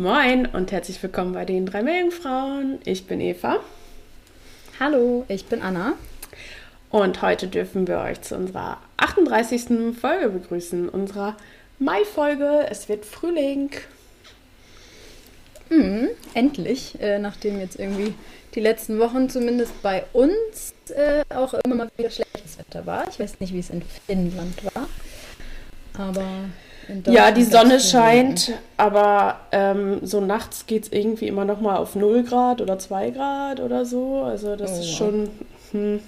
Moin und herzlich willkommen bei den drei Meerjungfrauen. Ich bin Eva Hallo, ich bin Anna. und heute dürfen wir euch zu unserer 38. Folge begrüßen, unserer Mai-Folge. Es wird Frühling. Mhm, endlich, äh, nachdem jetzt irgendwie die letzten Wochen zumindest bei uns äh, auch immer mal wieder schlechtes Wetter war. Ich weiß nicht, wie es in Finnland war, aber Ja, die Sonne scheint, aber ähm, so nachts geht es irgendwie immer noch mal auf 0 Grad oder 2 Grad oder so. Also das Oh, ist schon, hm,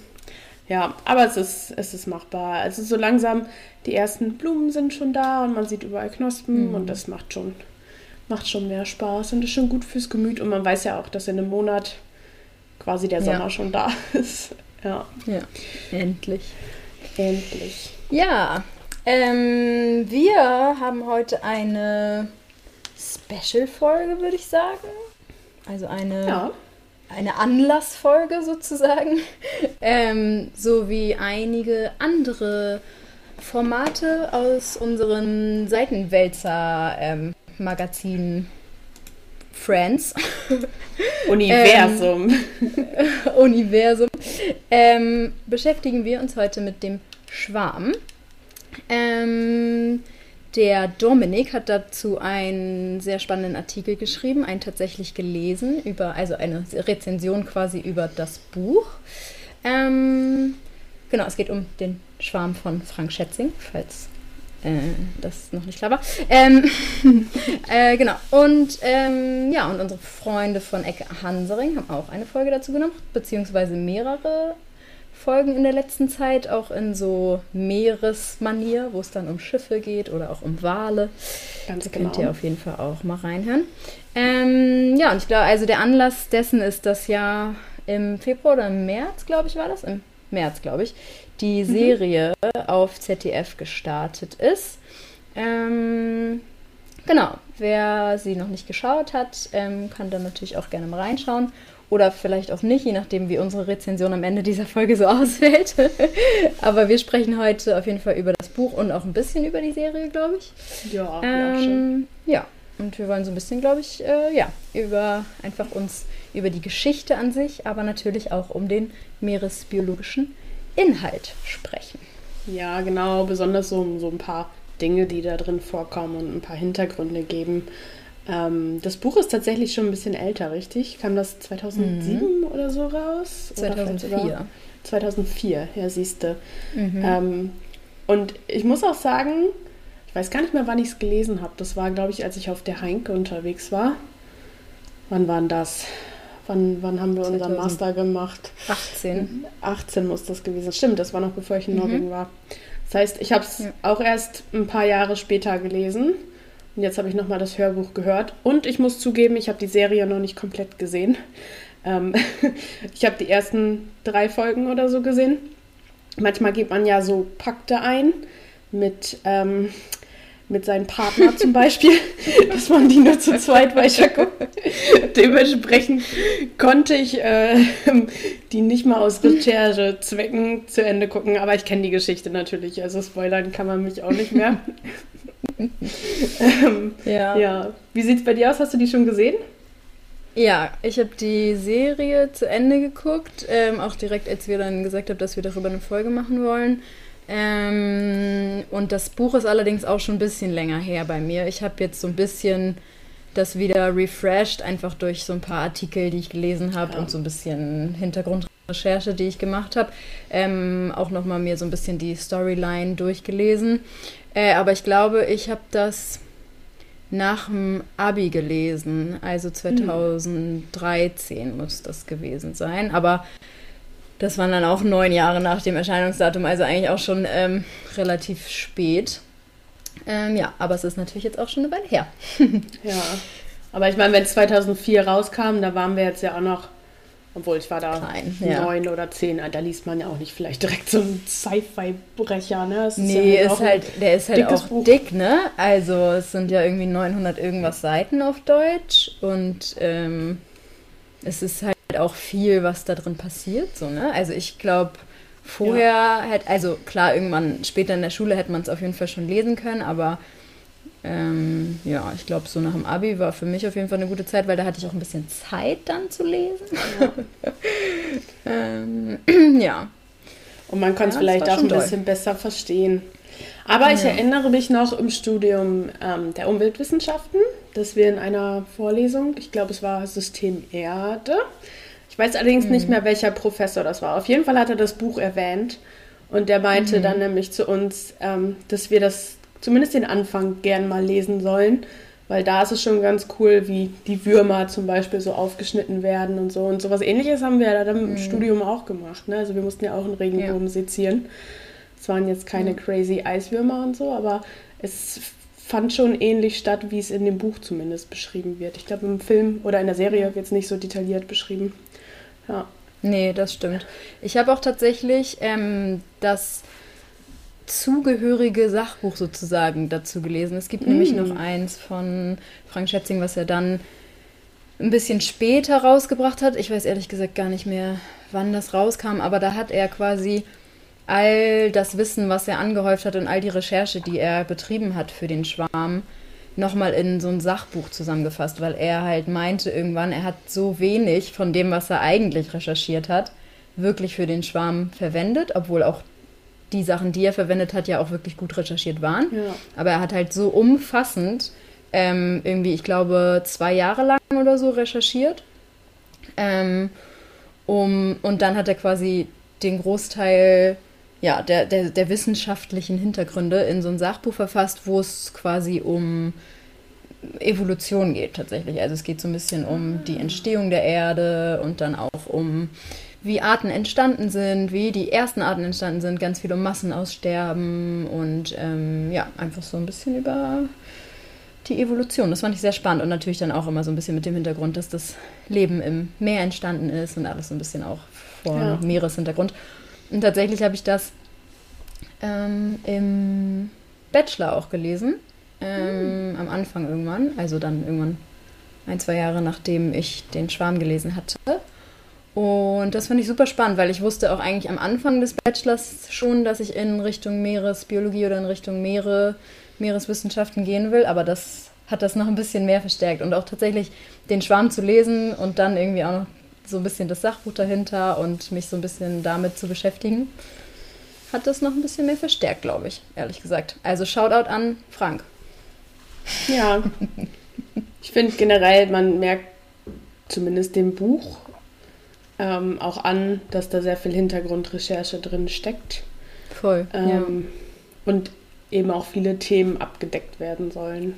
ja, aber es ist, es ist machbar. Also so langsam, die ersten Blumen sind schon da und man sieht überall Knospen Mhm. und das macht schon, macht schon mehr Spaß und ist schon gut fürs Gemüt. Und man weiß ja auch, dass in einem Monat quasi der Ja. Sommer schon da ist. Ja, Ja, endlich. endlich. Ja, ähm, wir haben heute eine Special-Folge, würde ich sagen. Also eine Ja. eine Anlassfolge sozusagen, ähm, so wie einige andere Formate aus unseren Seitenwälzer-Magazin Friends Universum. Universum ähm, beschäftigen wir uns heute mit dem Schwarm. Ähm, der Dominik hat dazu einen sehr spannenden Artikel geschrieben, einen tatsächlich gelesen, über, also eine Rezension quasi über das Buch. Ähm, genau, es geht um den Schwarm von Frank Schätzing, falls äh, das noch nicht klar war. Ähm, äh, genau, und ähm, ja, und unsere Freunde von Ecke Hansering haben auch eine Folge dazu genommen, beziehungsweise mehrere Folgen in der letzten Zeit, auch in so Meeresmanier, wo es dann um Schiffe geht oder auch um Wale. Ganz genau. könnt ihr auf jeden Fall auch mal reinhören. Ähm, ja, und ich glaube, also der Anlass dessen ist, dass ja im Februar oder im März, glaube ich, war das, im März, glaube ich, die Serie auf ZDF gestartet ist. Ähm, genau, wer sie noch nicht geschaut hat, ähm, kann dann natürlich auch gerne mal reinschauen. Oder vielleicht auch nicht, je nachdem, wie unsere Rezension am Ende dieser Folge so ausfällt. Aber wir sprechen heute auf jeden Fall über das Buch und auch ein bisschen über die Serie, glaube ich. Ja. Ähm, ja, und wir wollen so ein bisschen, glaube ich, äh, ja, über einfach uns über die Geschichte an sich, aber natürlich auch um den meeresbiologischen Inhalt sprechen. Ja, genau, besonders so, so ein paar Dinge, die da drin vorkommen und ein paar Hintergründe geben. Ähm, das Buch ist tatsächlich schon ein bisschen älter, richtig? Kam das 2007 oder so raus? Oder vielleicht sogar 2004. 2004, ja, siehste. Mhm. Ähm, und ich muss auch sagen, ich weiß gar nicht mehr, wann ich es gelesen habe. Das war, glaube ich, als ich auf der Heinke unterwegs war. Wann war das? Wann, wann haben wir unseren 2000. Master gemacht? 18. 18 muss das gewesen sein. Stimmt, das war noch bevor ich in Mhm. Norwegen war. Das heißt, ich habe es Ja. auch erst ein paar Jahre später gelesen. Und jetzt habe ich nochmal das Hörbuch gehört. Und ich muss zugeben, ich habe die Serie noch nicht komplett gesehen. Ähm, ich habe die ersten drei Folgen oder so gesehen. Manchmal geht man ja so Pakte ein mit, ähm, mit seinem Partner zum Beispiel, dass man die nur zu zweit weiterguckt. Dementsprechend konnte ich äh, die nicht mal aus Recherchezwecken zu Ende gucken, aber ich kenne die Geschichte natürlich, also spoilern kann man mich auch nicht mehr. ähm, Ja. ja, wie sieht's bei dir aus? Hast du die schon gesehen? Ja, ich habe die Serie zu Ende geguckt, ähm, auch direkt, als wir dann gesagt haben, dass wir darüber eine Folge machen wollen. Ähm, und das Buch ist allerdings auch schon ein bisschen länger her bei mir. Ich habe jetzt so ein bisschen das wieder refreshed, einfach durch so ein paar Artikel, die ich gelesen habe Ja. und so ein bisschen Hintergrundrecherche Recherche, die ich gemacht habe, ähm, auch nochmal mir so ein bisschen die Storyline durchgelesen. Äh, aber ich glaube, ich habe das nach dem Abi gelesen, also 2013 mhm. muss das gewesen sein. Aber das waren dann auch neun Jahre nach dem Erscheinungsdatum, also eigentlich auch schon ähm, relativ spät. Ähm, ja, aber es ist natürlich jetzt auch schon eine Weile her. ja, aber ich meine, wenn es 2004 rauskam, da waren wir jetzt ja auch noch obwohl ich war da Klein, neun ja. oder zehn, da liest man ja auch nicht vielleicht direkt so einen Sci-Fi-Brecher, ne? Das nee, ist, ja halt ist halt, der ist halt auch Buch. dick, ne? Also es sind ja irgendwie 900 irgendwas Seiten auf Deutsch und ähm, es ist halt auch viel, was da drin passiert, so, ne? Also ich glaube, vorher ja. hätte, also klar, irgendwann später in der Schule hätte man es auf jeden Fall schon lesen können, aber ähm, ja, ich glaube, so nach dem Abi war für mich auf jeden Fall eine gute Zeit, weil da hatte ich auch ein bisschen Zeit dann zu lesen. Ja. ähm, ja. Und man kann es ja, vielleicht auch ein toll. bisschen besser verstehen. Aber ja. ich erinnere mich noch im Studium ähm, der Umweltwissenschaften, dass wir in einer Vorlesung, ich glaube, es war System Erde, ich weiß allerdings mhm. nicht mehr, welcher Professor das war. Auf jeden Fall hat er das Buch erwähnt und der meinte mhm. dann nämlich zu uns, ähm, dass wir das zumindest den Anfang gern mal lesen sollen, weil da ist es schon ganz cool, wie die Würmer zum Beispiel so aufgeschnitten werden und so. Und sowas ähnliches haben wir ja dann im mhm. Studium auch gemacht. Ne? Also wir mussten ja auch einen Regenbogen ja. sezieren. Es waren jetzt keine mhm. crazy Eiswürmer und so, aber es fand schon ähnlich statt, wie es in dem Buch zumindest beschrieben wird. Ich glaube, im Film oder in der Serie wird es nicht so detailliert beschrieben. Ja. Nee, das stimmt. Ich habe auch tatsächlich ähm, das zugehörige Sachbuch sozusagen dazu gelesen. Es gibt mm. nämlich noch eins von Frank Schätzing, was er dann ein bisschen später rausgebracht hat. Ich weiß ehrlich gesagt gar nicht mehr, wann das rauskam, aber da hat er quasi all das Wissen, was er angehäuft hat und all die Recherche, die er betrieben hat für den Schwarm, nochmal in so ein Sachbuch zusammengefasst, weil er halt meinte irgendwann, er hat so wenig von dem, was er eigentlich recherchiert hat, wirklich für den Schwarm verwendet, obwohl auch die Sachen, die er verwendet hat, ja auch wirklich gut recherchiert waren. Ja. Aber er hat halt so umfassend ähm, irgendwie, ich glaube, zwei Jahre lang oder so recherchiert. Ähm, um, und dann hat er quasi den Großteil ja, der, der, der wissenschaftlichen Hintergründe in so ein Sachbuch verfasst, wo es quasi um Evolution geht tatsächlich. Also es geht so ein bisschen um die Entstehung der Erde und dann auch um wie Arten entstanden sind, wie die ersten Arten entstanden sind, ganz viel um Massenaussterben und ähm, ja, einfach so ein bisschen über die Evolution. Das fand ich sehr spannend und natürlich dann auch immer so ein bisschen mit dem Hintergrund, dass das Leben im Meer entstanden ist und alles so ein bisschen auch vor ja. Meereshintergrund. Und tatsächlich habe ich das ähm, im Bachelor auch gelesen, ähm, mhm. am Anfang irgendwann, also dann irgendwann ein, zwei Jahre nachdem ich den Schwarm gelesen hatte. Und das fand ich super spannend, weil ich wusste auch eigentlich am Anfang des Bachelors schon, dass ich in Richtung Meeresbiologie oder in Richtung Meere, Meereswissenschaften gehen will, aber das hat das noch ein bisschen mehr verstärkt. Und auch tatsächlich den Schwarm zu lesen und dann irgendwie auch noch so ein bisschen das Sachbuch dahinter und mich so ein bisschen damit zu beschäftigen, hat das noch ein bisschen mehr verstärkt, glaube ich, ehrlich gesagt. Also Shoutout an Frank. Ja. ich finde generell, man merkt zumindest dem Buch ähm, auch an, dass da sehr viel Hintergrundrecherche drin steckt. Voll. Ähm, ja. Und eben auch viele Themen abgedeckt werden sollen.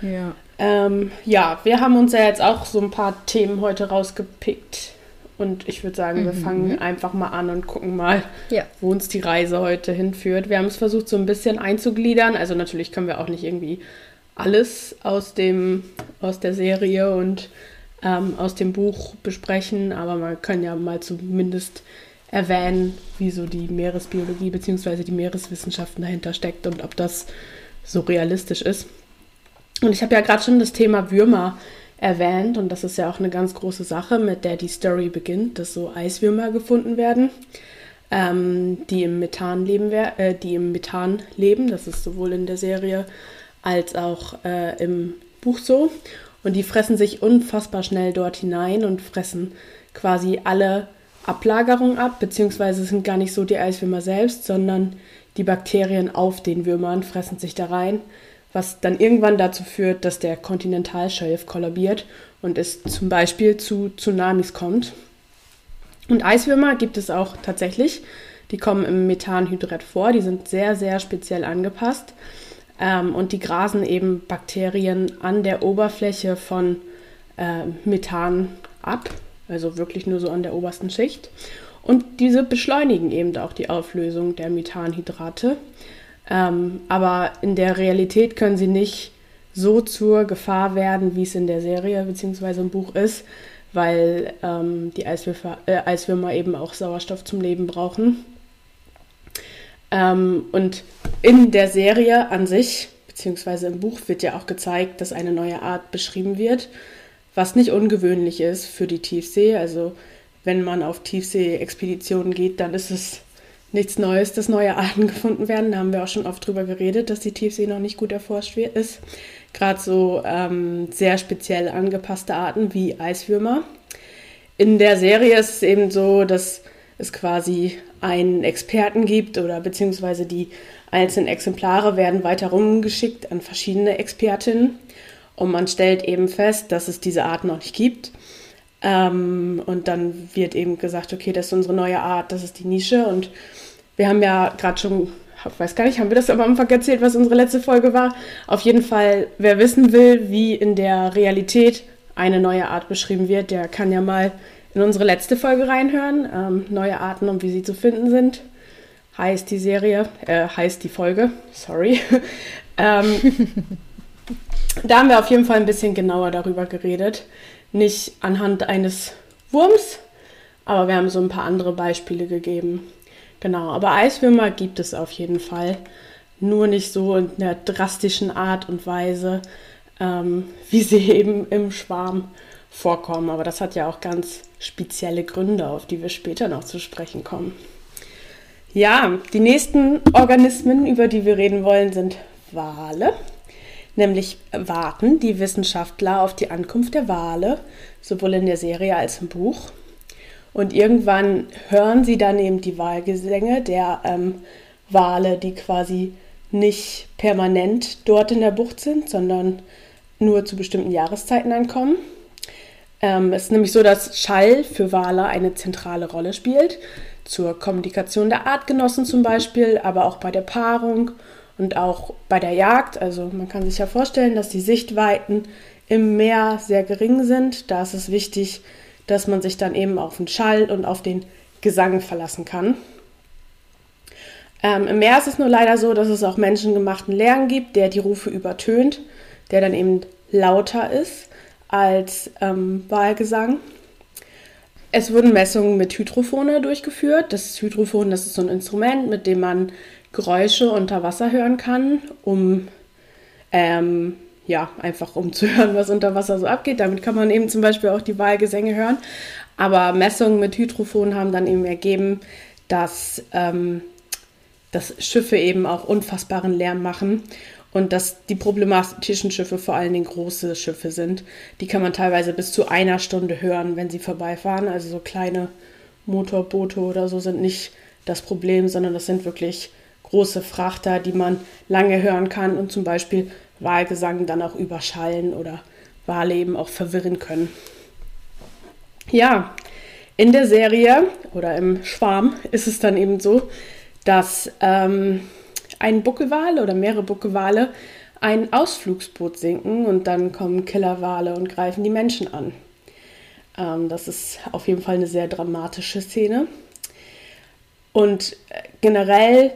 Ja. Ähm, ja, wir haben uns ja jetzt auch so ein paar Themen heute rausgepickt. Und ich würde sagen, mhm. wir fangen einfach mal an und gucken mal, ja. wo uns die Reise heute hinführt. Wir haben es versucht, so ein bisschen einzugliedern. Also natürlich können wir auch nicht irgendwie alles aus dem, aus der Serie und ähm, aus dem Buch besprechen, aber man kann ja mal zumindest erwähnen, wie so die Meeresbiologie bzw. die Meereswissenschaften dahinter steckt und ob das so realistisch ist. Und ich habe ja gerade schon das Thema Würmer erwähnt und das ist ja auch eine ganz große Sache, mit der die Story beginnt, dass so Eiswürmer gefunden werden, ähm, die im Methan leben, äh, die im Methan leben. Das ist sowohl in der Serie als auch äh, im Buch so. Und die fressen sich unfassbar schnell dort hinein und fressen quasi alle Ablagerungen ab, beziehungsweise sind gar nicht so die Eiswürmer selbst, sondern die Bakterien auf den Würmern fressen sich da rein, was dann irgendwann dazu führt, dass der Kontinentalschelf kollabiert und es zum Beispiel zu Tsunamis kommt. Und Eiswürmer gibt es auch tatsächlich. Die kommen im Methanhydrat vor. Die sind sehr, sehr speziell angepasst. Ähm, und die grasen eben Bakterien an der Oberfläche von äh, Methan ab. Also wirklich nur so an der obersten Schicht. Und diese beschleunigen eben auch die Auflösung der Methanhydrate. Ähm, aber in der Realität können sie nicht so zur Gefahr werden, wie es in der Serie bzw. im Buch ist, weil ähm, die Eiswürfer, äh, Eiswürmer eben auch Sauerstoff zum Leben brauchen. Ähm, und in der Serie an sich, beziehungsweise im Buch, wird ja auch gezeigt, dass eine neue Art beschrieben wird, was nicht ungewöhnlich ist für die Tiefsee. Also wenn man auf Tiefsee-Expeditionen geht, dann ist es nichts Neues, dass neue Arten gefunden werden. Da haben wir auch schon oft drüber geredet, dass die Tiefsee noch nicht gut erforscht ist. Gerade so ähm, sehr speziell angepasste Arten wie Eiswürmer. In der Serie ist es eben so, dass es quasi einen Experten gibt oder beziehungsweise die einzelnen Exemplare werden weiter rumgeschickt an verschiedene Expertinnen und man stellt eben fest, dass es diese Art noch nicht gibt. Ähm, und dann wird eben gesagt, okay, das ist unsere neue Art, das ist die Nische und wir haben ja gerade schon, ich weiß gar nicht, haben wir das am Anfang erzählt, was unsere letzte Folge war? Auf jeden Fall, wer wissen will, wie in der Realität eine neue Art beschrieben wird, der kann ja mal in unsere letzte Folge reinhören. Ähm, neue Arten und wie sie zu finden sind. Heißt die Serie, äh, heißt die Folge, sorry. ähm, da haben wir auf jeden Fall ein bisschen genauer darüber geredet. Nicht anhand eines Wurms, aber wir haben so ein paar andere Beispiele gegeben. Genau, aber Eiswürmer gibt es auf jeden Fall. Nur nicht so in einer drastischen Art und Weise, ähm, wie sie eben im Schwarm vorkommen. Aber das hat ja auch ganz spezielle Gründe, auf die wir später noch zu sprechen kommen. Ja, die nächsten Organismen, über die wir reden wollen, sind Wale. Nämlich warten die Wissenschaftler auf die Ankunft der Wale, sowohl in der Serie als im Buch. Und irgendwann hören sie dann eben die Wahlgesänge der ähm, Wale, die quasi nicht permanent dort in der Bucht sind, sondern nur zu bestimmten Jahreszeiten ankommen. Ähm, es ist nämlich so, dass Schall für Wale eine zentrale Rolle spielt, zur Kommunikation der Artgenossen zum Beispiel, aber auch bei der Paarung und auch bei der Jagd. Also man kann sich ja vorstellen, dass die Sichtweiten im Meer sehr gering sind. Da ist es wichtig, dass man sich dann eben auf den Schall und auf den Gesang verlassen kann. Ähm, Im Meer ist es nur leider so, dass es auch menschengemachten Lärm gibt, der die Rufe übertönt, der dann eben lauter ist als ähm, Wahlgesang. Es wurden Messungen mit Hydrophone durchgeführt. Das Hydrophon, das ist so ein Instrument, mit dem man Geräusche unter Wasser hören kann, um ähm, ja, einfach um zu hören, was unter Wasser so abgeht. Damit kann man eben zum Beispiel auch die Wahlgesänge hören. Aber Messungen mit Hydrophon haben dann eben ergeben, dass, ähm, dass Schiffe eben auch unfassbaren Lärm machen und dass die problematischen Schiffe vor allen Dingen große Schiffe sind. Die kann man teilweise bis zu einer Stunde hören, wenn sie vorbeifahren. Also so kleine Motorboote oder so sind nicht das Problem, sondern das sind wirklich große Frachter, die man lange hören kann und zum Beispiel Wahlgesang dann auch überschallen oder Wale eben auch verwirren können. Ja, in der Serie oder im Schwarm ist es dann eben so, dass ähm, ein Buckelwal oder mehrere Buckelwale ein Ausflugsboot sinken und dann kommen Killerwale und greifen die Menschen an. Ähm, das ist auf jeden Fall eine sehr dramatische Szene. Und äh, generell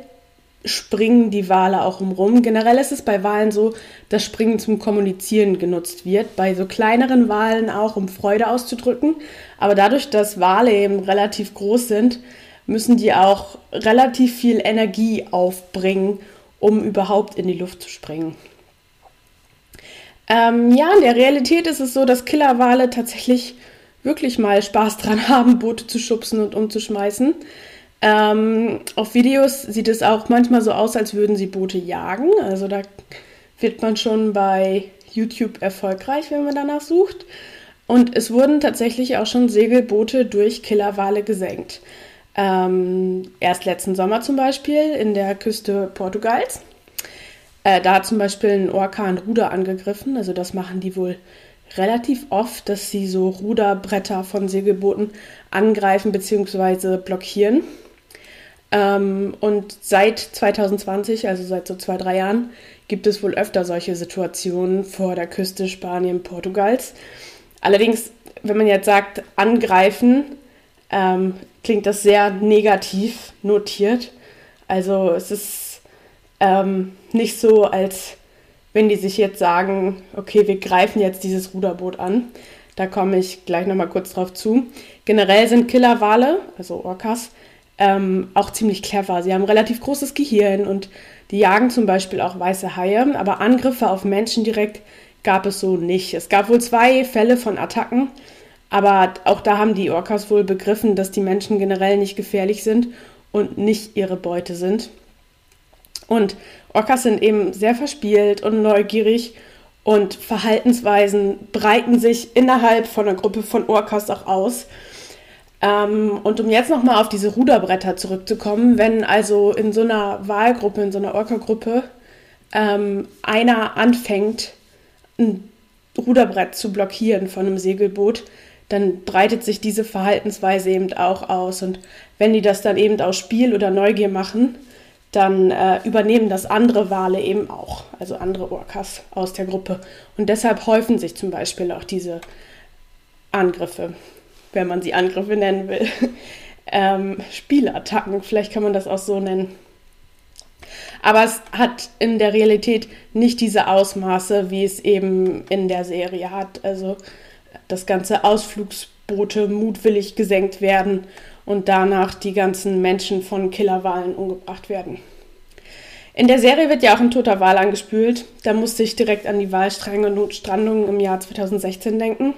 springen die Wale auch umrum. Generell ist es bei Walen so, dass Springen zum Kommunizieren genutzt wird. Bei so kleineren Walen auch, um Freude auszudrücken. Aber dadurch, dass Wale eben relativ groß sind, müssen die auch relativ viel Energie aufbringen, um überhaupt in die Luft zu springen. Ähm, ja, in der Realität ist es so, dass Killerwale tatsächlich wirklich mal Spaß dran haben, Boote zu schubsen und umzuschmeißen. Ähm, auf Videos sieht es auch manchmal so aus, als würden sie Boote jagen. Also da wird man schon bei YouTube erfolgreich, wenn man danach sucht. Und es wurden tatsächlich auch schon Segelboote durch Killerwale gesenkt. Ähm, erst letzten Sommer zum Beispiel in der Küste Portugals. Äh, da hat zum Beispiel ein Orkan Ruder angegriffen. Also das machen die wohl relativ oft, dass sie so Ruderbretter von Segelbooten angreifen bzw. blockieren. Ähm, und seit 2020, also seit so zwei, drei Jahren, gibt es wohl öfter solche Situationen vor der Küste Spanien, Portugals. Allerdings, wenn man jetzt sagt, angreifen, ähm, klingt das sehr negativ notiert. Also es ist ähm, nicht so, als wenn die sich jetzt sagen, okay, wir greifen jetzt dieses Ruderboot an. Da komme ich gleich nochmal kurz drauf zu. Generell sind Killerwale, also Orcas, ähm, auch ziemlich clever. Sie haben relativ großes Gehirn und die jagen zum Beispiel auch weiße Haie, aber Angriffe auf Menschen direkt gab es so nicht. Es gab wohl zwei Fälle von Attacken, aber auch da haben die Orcas wohl begriffen, dass die Menschen generell nicht gefährlich sind und nicht ihre Beute sind. Und Orcas sind eben sehr verspielt und neugierig und Verhaltensweisen breiten sich innerhalb von einer Gruppe von Orcas auch aus. Ähm, und um jetzt nochmal auf diese Ruderbretter zurückzukommen, wenn also in so einer Wahlgruppe, in so einer Orca-Gruppe, ähm, einer anfängt, ein Ruderbrett zu blockieren von einem Segelboot, dann breitet sich diese Verhaltensweise eben auch aus. Und wenn die das dann eben aus Spiel oder Neugier machen, dann äh, übernehmen das andere Wale eben auch, also andere Orcas aus der Gruppe. Und deshalb häufen sich zum Beispiel auch diese Angriffe wenn man sie Angriffe nennen will. ähm, Spielattacken, vielleicht kann man das auch so nennen. Aber es hat in der Realität nicht diese Ausmaße, wie es eben in der Serie hat. Also, dass ganze Ausflugsboote mutwillig gesenkt werden und danach die ganzen Menschen von Killerwahlen umgebracht werden. In der Serie wird ja auch ein toter Wal angespült. Da musste ich direkt an die Walstränge und Strandungen im Jahr 2016 denken.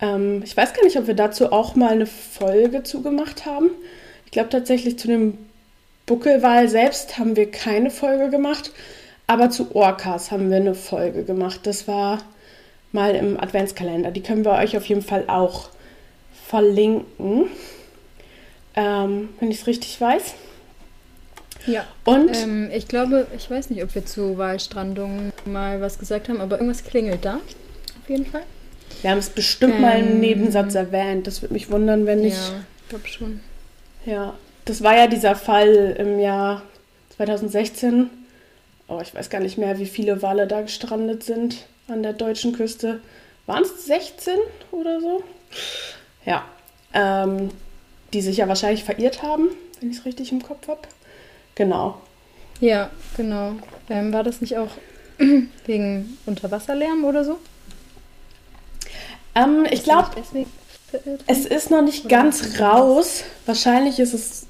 Ähm, ich weiß gar nicht, ob wir dazu auch mal eine Folge zugemacht haben. Ich glaube tatsächlich zu dem Buckelwal selbst haben wir keine Folge gemacht, aber zu Orcas haben wir eine Folge gemacht. Das war mal im Adventskalender. Die können wir euch auf jeden Fall auch verlinken, ähm, wenn ich es richtig weiß. Ja. Und ähm, ich glaube, ich weiß nicht, ob wir zu Wahlstrandungen mal was gesagt haben, aber irgendwas klingelt da. Auf jeden Fall. Wir haben es bestimmt ähm, mal im. Nebensatz erwähnt. Das würde mich wundern, wenn nicht. Ja, ich glaube schon. Ja, das war ja dieser Fall im Jahr 2016. Oh, ich weiß gar nicht mehr, wie viele Wale da gestrandet sind an der deutschen Küste. Waren es 16 oder so? Ja. Ähm, die sich ja wahrscheinlich verirrt haben, wenn ich es richtig im Kopf habe. Genau. Ja, genau. Ähm, war das nicht auch wegen Unterwasserlärm oder so? Ähm, ich glaube, es ist noch nicht ganz raus. Wahrscheinlich ist es.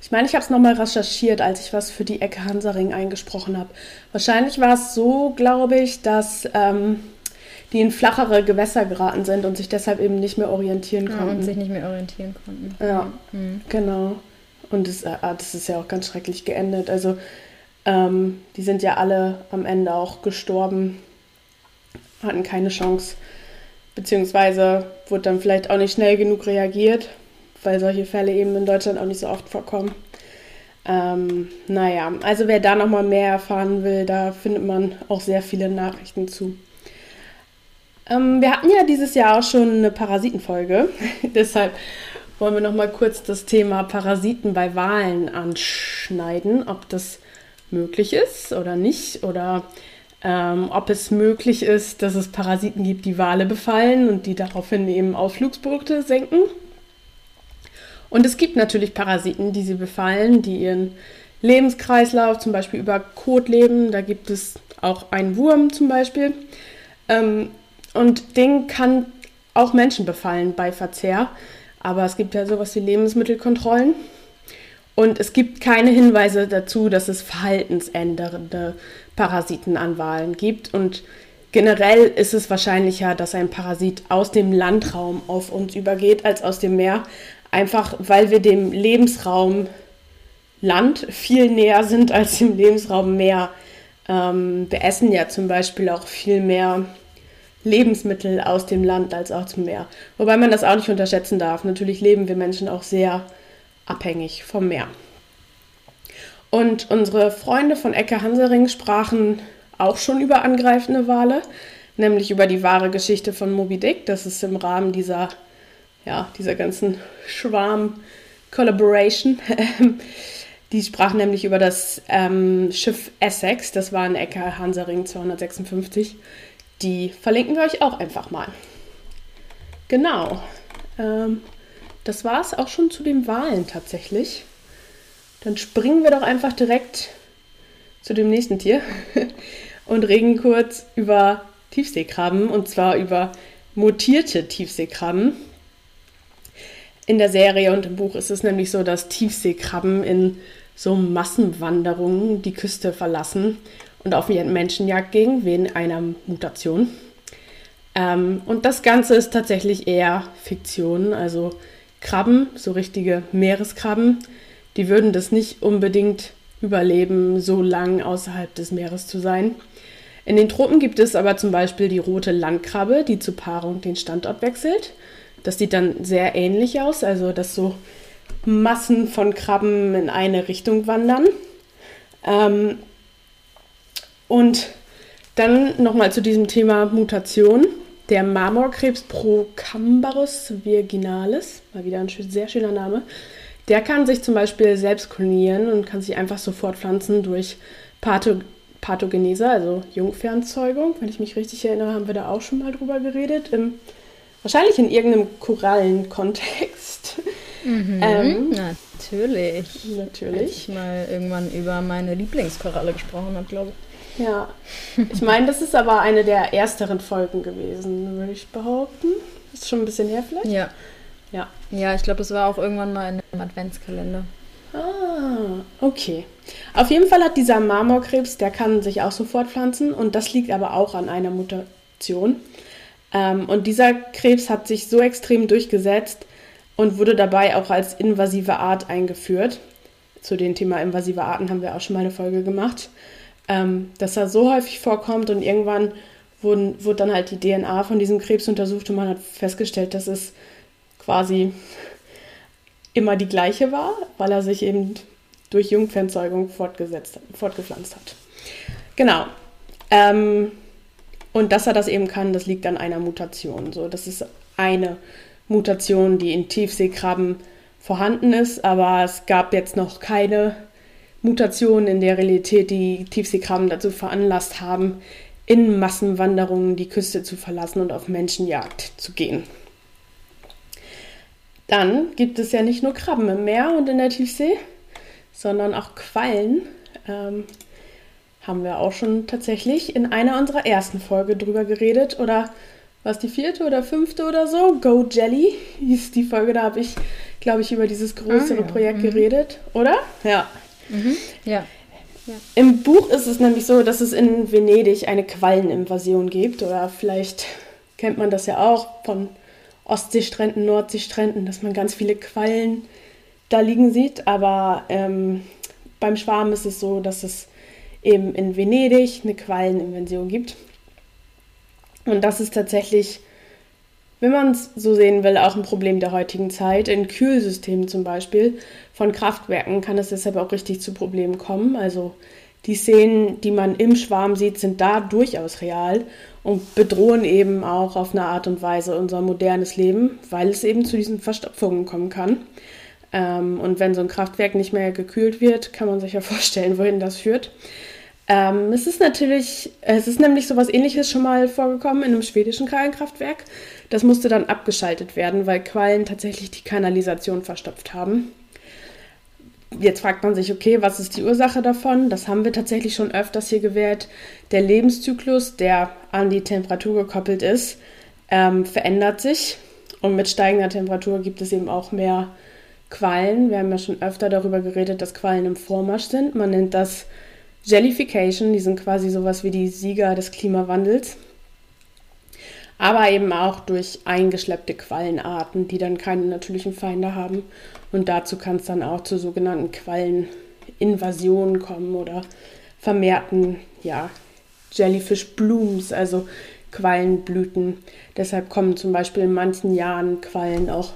Ich meine, ich habe es nochmal recherchiert, als ich was für die Ecke Hansaring eingesprochen habe. Wahrscheinlich war es so, glaube ich, dass ähm, die in flachere Gewässer geraten sind und sich deshalb eben nicht mehr orientieren konnten. Ja, und sich nicht mehr orientieren konnten. Ja, mhm. genau. Und das, äh, das ist ja auch ganz schrecklich geendet. Also, ähm, die sind ja alle am Ende auch gestorben, hatten keine Chance. Beziehungsweise wurde dann vielleicht auch nicht schnell genug reagiert, weil solche Fälle eben in Deutschland auch nicht so oft vorkommen. Ähm, naja, also wer da nochmal mehr erfahren will, da findet man auch sehr viele Nachrichten zu. Ähm, wir hatten ja dieses Jahr auch schon eine Parasitenfolge, deshalb wollen wir nochmal kurz das Thema Parasiten bei Wahlen anschneiden, ob das möglich ist oder nicht oder ähm, ob es möglich ist, dass es Parasiten gibt, die Wale befallen und die daraufhin eben Ausflugsboote senken. Und es gibt natürlich Parasiten, die sie befallen, die ihren Lebenskreislauf zum Beispiel über Kot leben. Da gibt es auch einen Wurm zum Beispiel. Ähm, und den kann auch Menschen befallen bei Verzehr. Aber es gibt ja sowas wie Lebensmittelkontrollen. Und es gibt keine Hinweise dazu, dass es verhaltensändernde Parasiten an Walen gibt. Und generell ist es wahrscheinlicher, dass ein Parasit aus dem Landraum auf uns übergeht als aus dem Meer. Einfach weil wir dem Lebensraum Land viel näher sind als dem Lebensraum Meer. Ähm, wir essen ja zum Beispiel auch viel mehr Lebensmittel aus dem Land als aus dem Meer. Wobei man das auch nicht unterschätzen darf. Natürlich leben wir Menschen auch sehr abhängig vom Meer. Und unsere Freunde von Ecke Hansering sprachen auch schon über angreifende Wale. nämlich über die wahre Geschichte von Moby Dick. Das ist im Rahmen dieser, ja, dieser ganzen Schwarm-Collaboration. die sprach nämlich über das ähm, Schiff Essex, das war ein Ecker Hansaring 256. Die verlinken wir euch auch einfach mal. Genau. Ähm, das war es auch schon zu den Wahlen tatsächlich. Dann springen wir doch einfach direkt zu dem nächsten Tier und reden kurz über Tiefseekrabben und zwar über mutierte Tiefseekrabben. In der Serie und im Buch ist es nämlich so, dass Tiefseekrabben in so Massenwanderungen die Küste verlassen und auf Menschenjagd gehen wegen einer Mutation. Ähm, und das Ganze ist tatsächlich eher Fiktion. Also Krabben, so richtige Meereskrabben, die würden das nicht unbedingt überleben, so lang außerhalb des Meeres zu sein. In den Tropen gibt es aber zum Beispiel die rote Landkrabbe, die zur Paarung den Standort wechselt. Das sieht dann sehr ähnlich aus, also dass so Massen von Krabben in eine Richtung wandern. Ähm, und dann nochmal zu diesem Thema Mutation. Der Marmorkrebs Procambarus virginalis, mal wieder ein sehr schöner Name, der kann sich zum Beispiel selbst klonieren und kann sich einfach so fortpflanzen durch Patho Pathogenese, also Jungfernzeugung. Wenn ich mich richtig erinnere, haben wir da auch schon mal drüber geredet. Im, wahrscheinlich in irgendeinem Korallenkontext. Mhm, ähm, natürlich. Natürlich. Als ich mal irgendwann über meine Lieblingskoralle gesprochen habe, glaube ich. Ja. Ich meine, das ist aber eine der ersteren Folgen gewesen, würde ich behaupten. Ist schon ein bisschen her vielleicht? Ja. Ja. Ja, ich glaube, das war auch irgendwann mal in einem Adventskalender. Ah, okay. Auf jeden Fall hat dieser Marmorkrebs, der kann sich auch so fortpflanzen und das liegt aber auch an einer Mutation. Ähm, und dieser Krebs hat sich so extrem durchgesetzt und wurde dabei auch als invasive Art eingeführt. Zu dem Thema invasive Arten haben wir auch schon mal eine Folge gemacht. Ähm, dass er so häufig vorkommt und irgendwann wurden, wurde dann halt die DNA von diesem Krebs untersucht und man hat festgestellt, dass es quasi immer die gleiche war, weil er sich eben durch Jungfernzeugung fortgesetzt, fortgepflanzt hat. Genau. Ähm, und dass er das eben kann, das liegt an einer Mutation. So, das ist eine Mutation, die in Tiefseekrabben vorhanden ist, aber es gab jetzt noch keine Mutation in der Realität, die Tiefseekrabben dazu veranlasst haben, in Massenwanderungen die Küste zu verlassen und auf Menschenjagd zu gehen. Dann gibt es ja nicht nur Krabben im Meer und in der Tiefsee, sondern auch Quallen. Ähm, haben wir auch schon tatsächlich in einer unserer ersten Folge drüber geredet. Oder was die vierte oder fünfte oder so? Go Jelly hieß die Folge. Da habe ich, glaube ich, über dieses größere ah, ja. Projekt mhm. geredet, oder? Ja. Mhm. Ja. Ja. Im Buch ist es nämlich so, dass es in Venedig eine Qualleninvasion gibt. Oder vielleicht kennt man das ja auch von Ostseestränden, Nordseestränden, dass man ganz viele Quallen da liegen sieht. Aber ähm, beim Schwarm ist es so, dass es eben in Venedig eine Qualleninvention gibt. Und das ist tatsächlich, wenn man es so sehen will, auch ein Problem der heutigen Zeit. In Kühlsystemen zum Beispiel von Kraftwerken kann es deshalb auch richtig zu Problemen kommen. Also die Szenen, die man im Schwarm sieht, sind da durchaus real und bedrohen eben auch auf eine Art und Weise unser modernes Leben, weil es eben zu diesen Verstopfungen kommen kann. Ähm, und wenn so ein Kraftwerk nicht mehr gekühlt wird, kann man sich ja vorstellen, wohin das führt. Ähm, es ist natürlich, es ist nämlich so was ähnliches schon mal vorgekommen in einem schwedischen Quallenkraftwerk. Das musste dann abgeschaltet werden, weil Quallen tatsächlich die Kanalisation verstopft haben. Jetzt fragt man sich, okay, was ist die Ursache davon? Das haben wir tatsächlich schon öfters hier gewählt. Der Lebenszyklus, der an die Temperatur gekoppelt ist, ähm, verändert sich. Und mit steigender Temperatur gibt es eben auch mehr Quallen. Wir haben ja schon öfter darüber geredet, dass Quallen im Vormarsch sind. Man nennt das Jellification. Die sind quasi sowas wie die Sieger des Klimawandels. Aber eben auch durch eingeschleppte Quallenarten, die dann keine natürlichen Feinde haben und dazu kann es dann auch zu sogenannten Qualleninvasionen kommen oder vermehrten ja, Jellyfish Blooms, also Quallenblüten. Deshalb kommen zum Beispiel in manchen Jahren Quallen auch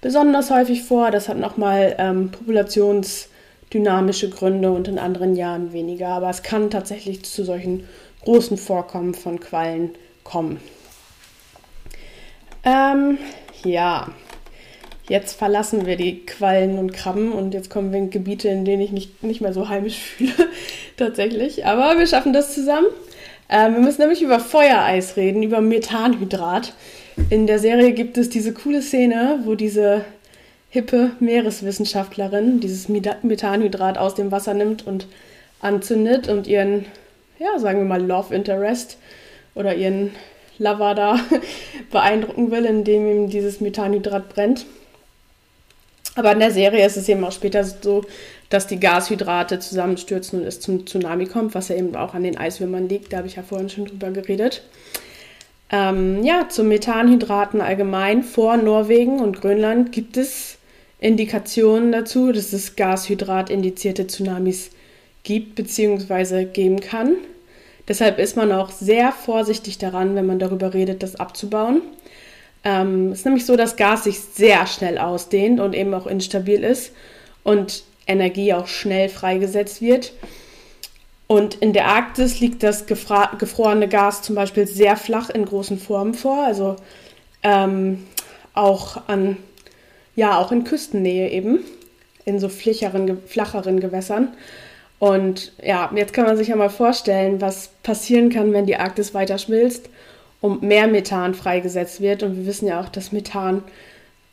besonders häufig vor. Das hat nochmal ähm, populationsdynamische Gründe und in anderen Jahren weniger. Aber es kann tatsächlich zu solchen großen Vorkommen von Quallen kommen. Ähm, ja, jetzt verlassen wir die Quallen und Krabben und jetzt kommen wir in Gebiete, in denen ich mich nicht mehr so heimisch fühle, tatsächlich. Aber wir schaffen das zusammen. Ähm, wir müssen nämlich über Feuereis reden, über Methanhydrat. In der Serie gibt es diese coole Szene, wo diese hippe Meereswissenschaftlerin dieses Methanhydrat aus dem Wasser nimmt und anzündet und ihren, ja, sagen wir mal, Love Interest oder ihren Lover da beeindrucken will, indem ihm dieses Methanhydrat brennt. Aber in der Serie ist es eben auch später so, dass die Gashydrate zusammenstürzen und es zum Tsunami kommt, was ja eben auch an den Eiswürmern liegt. Da habe ich ja vorhin schon drüber geredet. Ähm, ja, zu Methanhydraten allgemein vor Norwegen und Grönland gibt es Indikationen dazu, dass es Gashydrat-indizierte Tsunamis gibt bzw. geben kann. Deshalb ist man auch sehr vorsichtig daran, wenn man darüber redet, das abzubauen. Ähm, es ist nämlich so, dass Gas sich sehr schnell ausdehnt und eben auch instabil ist und Energie auch schnell freigesetzt wird. Und in der Arktis liegt das gefrorene Gas zum Beispiel sehr flach in großen Formen vor, also ähm, auch an, ja, auch in Küstennähe eben, in so flicheren, flacheren Gewässern. Und ja, jetzt kann man sich ja mal vorstellen, was passieren kann, wenn die Arktis weiter schmilzt und mehr Methan freigesetzt wird. Und wir wissen ja auch, dass Methan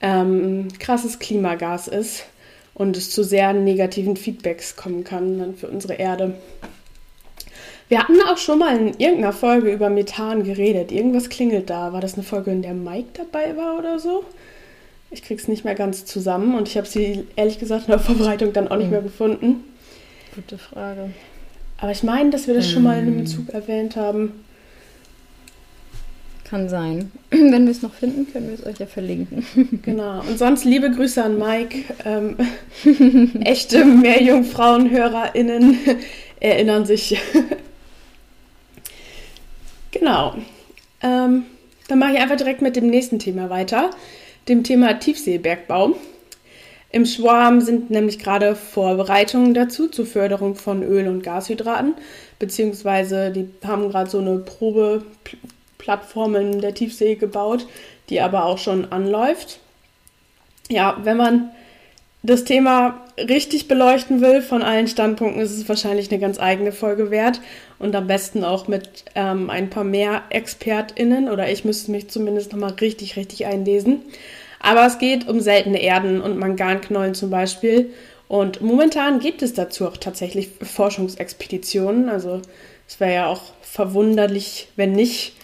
ähm, krasses Klimagas ist und es zu sehr negativen Feedbacks kommen kann dann für unsere Erde. Wir hatten auch schon mal in irgendeiner Folge über Methan geredet. Irgendwas klingelt da. War das eine Folge, in der Mike dabei war oder so? Ich krieg's nicht mehr ganz zusammen und ich habe sie ehrlich gesagt in der Vorbereitung dann auch nicht mehr gefunden. Gute Frage. Aber ich meine, dass wir das schon mal in einem Bezug erwähnt haben. Kann sein. Wenn wir es noch finden, können wir es euch ja verlinken. Genau. Und sonst liebe Grüße an Mike. Ähm, echte Meerjungfrauen-HörerInnen erinnern sich. genau. Ähm, dann mache ich einfach direkt mit dem nächsten Thema weiter. Dem Thema Tiefseebergbau. Im Schwarm sind nämlich gerade Vorbereitungen dazu zur Förderung von Öl- und Gashydraten, beziehungsweise die haben gerade so eine Probeplattform in der Tiefsee gebaut, die aber auch schon anläuft. Ja, wenn man das Thema richtig beleuchten will von allen Standpunkten, ist es wahrscheinlich eine ganz eigene Folge wert und am besten auch mit ähm, ein paar mehr ExpertInnen oder ich müsste mich zumindest nochmal richtig, richtig einlesen. Aber es geht um seltene Erden und Manganknollen zum Beispiel. Und momentan gibt es dazu auch tatsächlich Forschungsexpeditionen. Also es wäre ja auch verwunderlich, wenn nicht,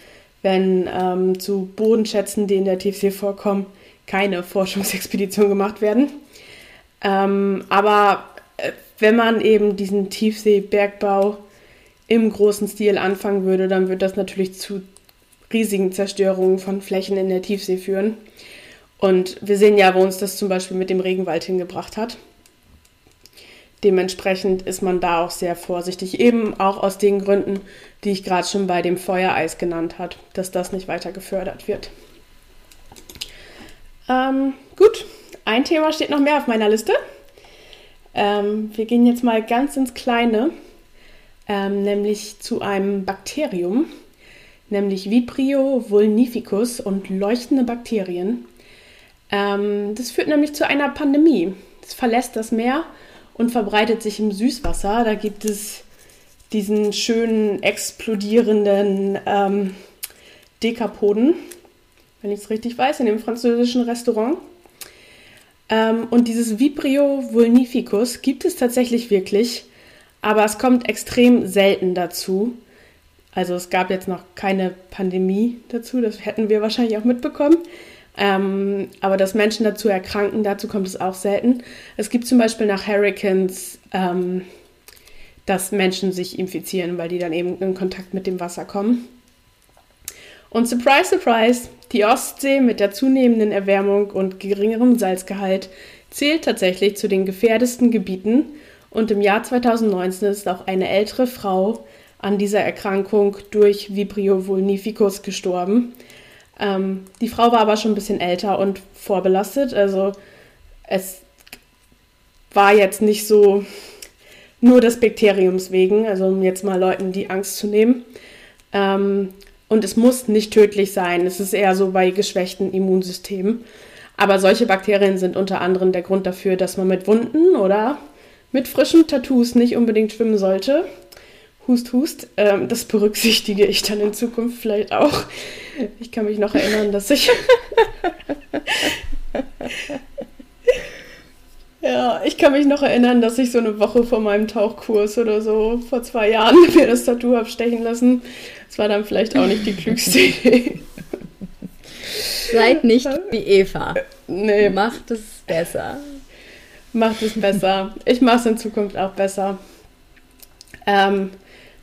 wenn ähm, zu Bodenschätzen, die in der Tiefsee vorkommen, keine Forschungsexpeditionen gemacht werden. Ähm, aber äh, wenn man eben diesen Tiefseebergbau im großen Stil anfangen würde, dann würde das natürlich zu riesigen Zerstörungen von Flächen in der Tiefsee führen. Und wir sehen ja, wo uns das zum Beispiel mit dem Regenwald hingebracht hat. Dementsprechend ist man da auch sehr vorsichtig, eben auch aus den Gründen, die ich gerade schon bei dem Feuereis genannt habe, dass das nicht weiter gefördert wird. Ähm, gut, ein Thema steht noch mehr auf meiner Liste. Ähm, wir gehen jetzt mal ganz ins Kleine, ähm, nämlich zu einem Bakterium, nämlich Vibrio vulnificus und leuchtende Bakterien ähm, das führt nämlich zu einer Pandemie. Es verlässt das Meer und verbreitet sich im Süßwasser. Da gibt es diesen schönen explodierenden ähm, Dekapoden, wenn ich es richtig weiß, in dem französischen Restaurant. Ähm, und dieses Vibrio vulnificus gibt es tatsächlich wirklich, aber es kommt extrem selten dazu. Also es gab jetzt noch keine Pandemie dazu, das hätten wir wahrscheinlich auch mitbekommen. Ähm, aber dass Menschen dazu erkranken, dazu kommt es auch selten. Es gibt zum Beispiel nach Hurricanes, ähm, dass Menschen sich infizieren, weil die dann eben in Kontakt mit dem Wasser kommen. Und surprise, surprise, die Ostsee mit der zunehmenden Erwärmung und geringerem Salzgehalt zählt tatsächlich zu den gefährdesten Gebieten. Und im Jahr 2019 ist auch eine ältere Frau an dieser Erkrankung durch Vibrio vulnificus gestorben. Ähm, die Frau war aber schon ein bisschen älter und vorbelastet. Also es war jetzt nicht so nur des Bakteriums wegen, also um jetzt mal Leuten die Angst zu nehmen. Ähm, Und es muss nicht tödlich sein. Es ist eher so bei geschwächten Immunsystemen. Aber solche Bakterien sind unter anderem der Grund dafür, dass man mit Wunden oder mit frischen Tattoos nicht unbedingt schwimmen sollte. Hust, hust. Ähm, das berücksichtige ich dann in Zukunft vielleicht auch. Ich kann mich noch erinnern, dass ich. ja, ich kann mich noch erinnern, dass ich so eine Woche vor meinem Tauchkurs oder so vor zwei Jahren mir das Tattoo habe stechen lassen. Das war dann vielleicht auch nicht die klügste Idee. Seid nicht wie Eva. Nee. Macht es besser. Macht es besser. Ich mache es in Zukunft auch besser. Ähm,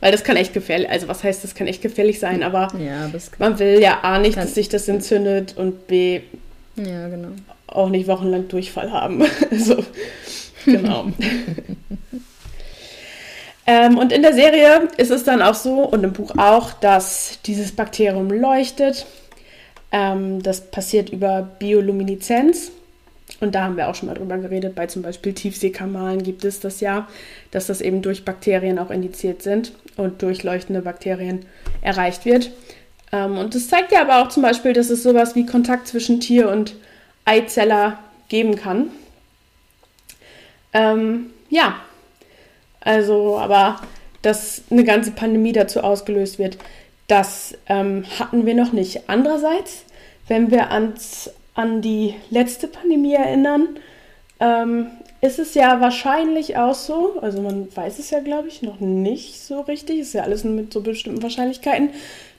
weil das kann echt gefährlich, also was heißt, das kann echt gefährlich sein, aber ja, man will ja A nicht, dass sich das entzündet und B ja, genau. auch nicht wochenlang Durchfall haben. also, genau. ähm, und in der Serie ist es dann auch so und im Buch auch, dass dieses Bakterium leuchtet. Ähm, das passiert über Biolumineszenz. Und da haben wir auch schon mal drüber geredet. Bei zum Beispiel Tiefseekamalen gibt es das ja, dass das eben durch Bakterien auch indiziert sind und durch leuchtende Bakterien erreicht wird. Ähm, und das zeigt ja aber auch zum Beispiel, dass es sowas wie Kontakt zwischen Tier und Eizeller geben kann. Ähm, ja, also, aber dass eine ganze Pandemie dazu ausgelöst wird, das ähm, hatten wir noch nicht. Andererseits, wenn wir ans an die letzte Pandemie erinnern, ähm, ist es ja wahrscheinlich auch so, also man weiß es ja, glaube ich, noch nicht so richtig, ist ja alles mit so bestimmten Wahrscheinlichkeiten,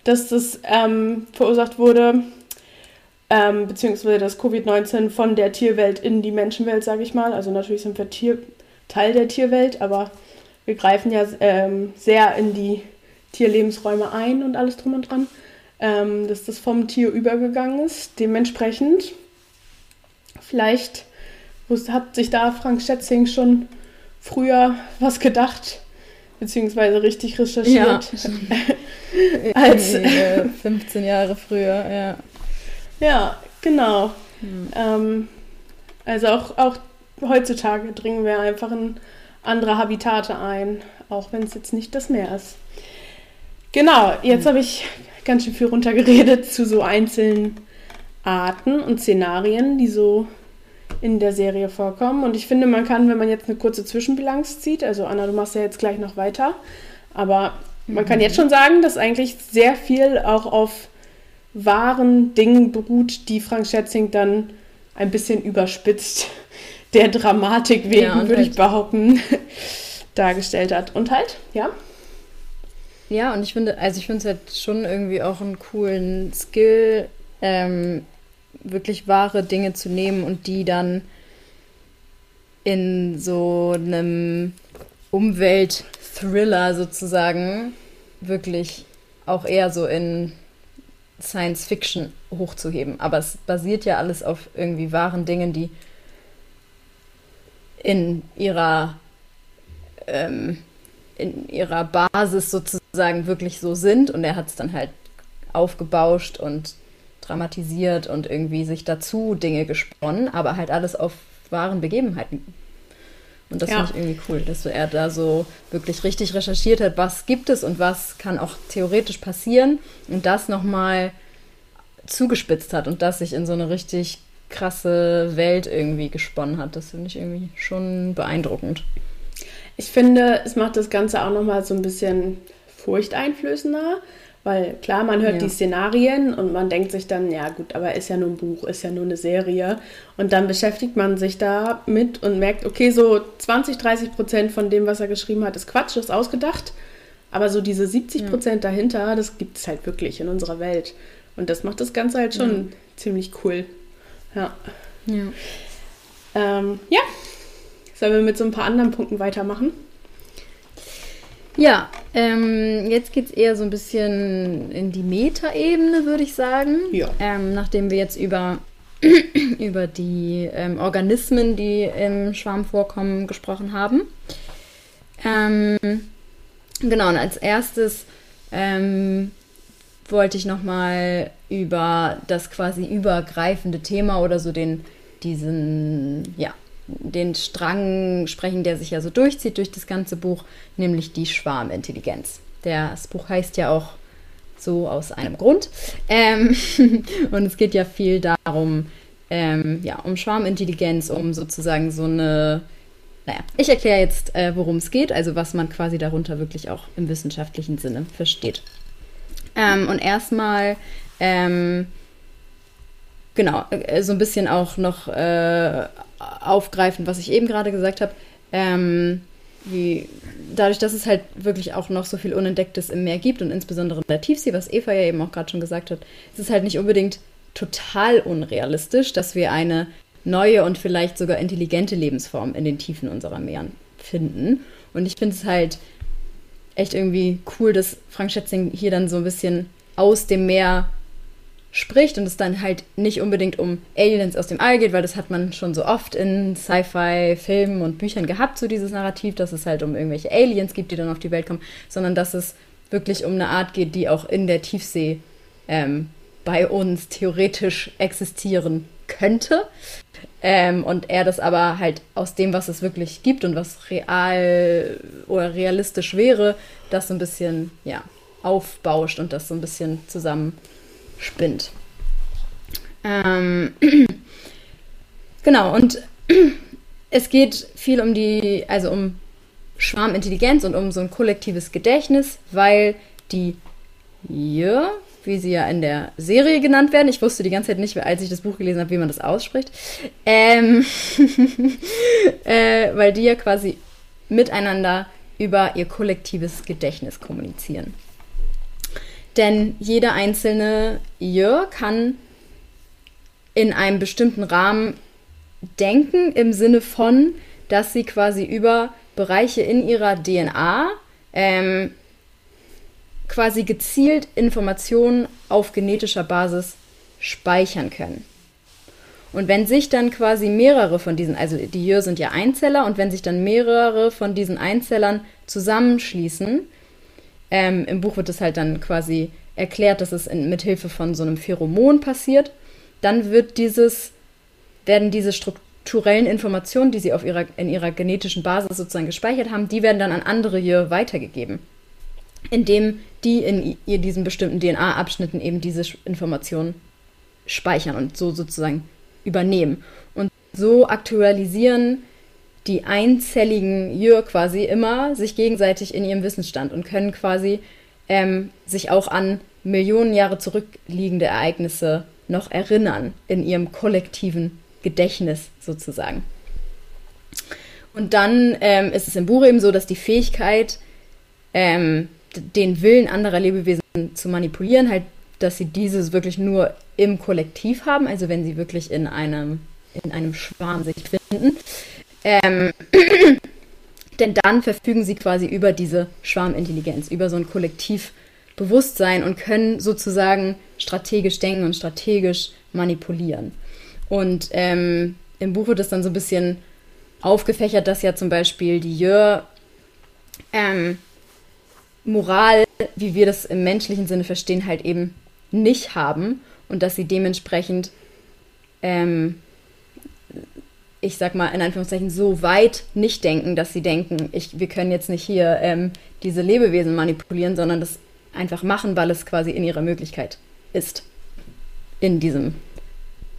dass das ähm, verursacht wurde, ähm, beziehungsweise das Covid-19 von der Tierwelt in die Menschenwelt, sage ich mal. Also natürlich sind wir Tier, Teil der Tierwelt, aber wir greifen ja ähm, sehr in die Tierlebensräume ein und alles drum und dran ähm, dass das vom Tier übergegangen ist. Dementsprechend, vielleicht hat sich da Frank Schätzing schon früher was gedacht, beziehungsweise richtig recherchiert. Ja. Als 15 Jahre früher, ja. Ja, genau. Hm. Ähm, also auch, auch heutzutage dringen wir einfach in andere Habitate ein, auch wenn es jetzt nicht das Meer ist. Genau, jetzt hm. habe ich ganz schön viel runtergeredet zu so einzelnen Arten und Szenarien, die so in der Serie vorkommen. Und ich finde, man kann, wenn man jetzt eine kurze Zwischenbilanz zieht, also Anna, du machst ja jetzt gleich noch weiter, aber man kann jetzt schon sagen, dass eigentlich sehr viel auch auf wahren Dingen beruht, die Frank Schätzing dann ein bisschen überspitzt der Dramatik wegen, ja, würde halt ich behaupten, dargestellt hat. Und halt, ja. Ja, und ich finde, also ich finde es halt schon irgendwie auch einen coolen Skill, ähm, wirklich wahre Dinge zu nehmen und die dann in so einem Umwelt-Thriller sozusagen wirklich auch eher so in Science Fiction hochzuheben. Aber es basiert ja alles auf irgendwie wahren Dingen, die in ihrer ähm, in ihrer Basis sozusagen wirklich so sind und er hat es dann halt aufgebauscht und dramatisiert und irgendwie sich dazu Dinge gesponnen, aber halt alles auf wahren Begebenheiten. Und das ja. finde ich irgendwie cool, dass er da so wirklich richtig recherchiert hat, was gibt es und was kann auch theoretisch passieren und das nochmal zugespitzt hat und das sich in so eine richtig krasse Welt irgendwie gesponnen hat. Das finde ich irgendwie schon beeindruckend. Ich finde, es macht das Ganze auch nochmal so ein bisschen furchteinflößender, weil klar, man hört ja. die Szenarien und man denkt sich dann, ja gut, aber ist ja nur ein Buch, ist ja nur eine Serie. Und dann beschäftigt man sich da mit und merkt, okay, so 20, 30 Prozent von dem, was er geschrieben hat, ist Quatsch, ist ausgedacht. Aber so diese 70 Prozent ja. dahinter, das gibt es halt wirklich in unserer Welt. Und das macht das Ganze halt schon ja. ziemlich cool. Ja. Ja. Ähm, ja, Sollen wir mit so ein paar anderen Punkten weitermachen? Ja, ähm, jetzt geht es eher so ein bisschen in die Metaebene, würde ich sagen. Ja. Ähm, nachdem wir jetzt über, über die ähm, Organismen, die im Schwarm vorkommen, gesprochen haben. Ähm, genau, und als erstes ähm, wollte ich nochmal über das quasi übergreifende Thema oder so den, diesen, ja, den Strang sprechen, der sich ja so durchzieht durch das ganze Buch, nämlich die Schwarmintelligenz. Das Buch heißt ja auch so aus einem Grund. Ähm, und es geht ja viel darum, ähm, ja, um Schwarmintelligenz, um sozusagen so eine, naja, ich erkläre jetzt, äh, worum es geht, also was man quasi darunter wirklich auch im wissenschaftlichen Sinne versteht. Ähm, und erstmal, ähm, genau, äh, so ein bisschen auch noch äh, aufgreifen, was ich eben gerade gesagt habe. Ähm, wie, dadurch, dass es halt wirklich auch noch so viel Unentdecktes im Meer gibt und insbesondere in der Tiefsee, was Eva ja eben auch gerade schon gesagt hat, ist es halt nicht unbedingt total unrealistisch, dass wir eine neue und vielleicht sogar intelligente Lebensform in den Tiefen unserer Meeren finden. Und ich finde es halt echt irgendwie cool, dass Frank Schätzing hier dann so ein bisschen aus dem Meer spricht und es dann halt nicht unbedingt um Aliens aus dem All geht, weil das hat man schon so oft in Sci-Fi-Filmen und Büchern gehabt, so dieses Narrativ, dass es halt um irgendwelche Aliens gibt, die dann auf die Welt kommen, sondern dass es wirklich um eine Art geht, die auch in der Tiefsee ähm, bei uns theoretisch existieren könnte. Ähm, und er das aber halt aus dem, was es wirklich gibt und was real oder realistisch wäre, das so ein bisschen, ja, aufbauscht und das so ein bisschen zusammenspinnt. Ähm, genau, und es geht viel um die, also um Schwarmintelligenz und um so ein kollektives Gedächtnis, weil die Jür, wie sie ja in der Serie genannt werden. Ich wusste die ganze Zeit nicht, als ich das Buch gelesen habe, wie man das ausspricht. Ähm, äh, weil die ja quasi miteinander über ihr kollektives Gedächtnis kommunizieren. Denn jeder einzelne Jör kann in einem bestimmten Rahmen denken, im Sinne von, dass sie quasi über Bereiche in ihrer DNA ähm, quasi gezielt Informationen auf genetischer Basis speichern können. Und wenn sich dann quasi mehrere von diesen, also die Jür sind ja Einzeller, und wenn sich dann mehrere von diesen Einzellern zusammenschließen, ähm, im Buch wird es halt dann quasi erklärt, dass es in, mit Hilfe von so einem Pheromon passiert, dann wird dieses, werden diese strukturellen Informationen, die sie auf ihrer, in ihrer genetischen Basis sozusagen gespeichert haben, die werden dann an andere Jür weitergegeben indem die in ihr diesen bestimmten DNA-Abschnitten eben diese Informationen speichern und so sozusagen übernehmen. Und so aktualisieren die einzelligen Jür quasi immer sich gegenseitig in ihrem Wissensstand und können quasi ähm, sich auch an Millionen Jahre zurückliegende Ereignisse noch erinnern in ihrem kollektiven Gedächtnis sozusagen. Und dann ähm, ist es im Buch eben so, dass die Fähigkeit, ähm, den Willen anderer Lebewesen zu manipulieren, halt, dass sie dieses wirklich nur im Kollektiv haben, also wenn sie wirklich in einem, in einem Schwarm sich finden. Ähm, denn dann verfügen sie quasi über diese Schwarmintelligenz, über so ein Kollektivbewusstsein und können sozusagen strategisch denken und strategisch manipulieren. Und ähm, im Buch wird es dann so ein bisschen aufgefächert, dass ja zum Beispiel die Jör ähm, Moral, wie wir das im menschlichen Sinne verstehen, halt eben nicht haben und dass sie dementsprechend, ähm, ich sag mal in Anführungszeichen, so weit nicht denken, dass sie denken, ich, wir können jetzt nicht hier ähm, diese Lebewesen manipulieren, sondern das einfach machen, weil es quasi in ihrer Möglichkeit ist. In diesem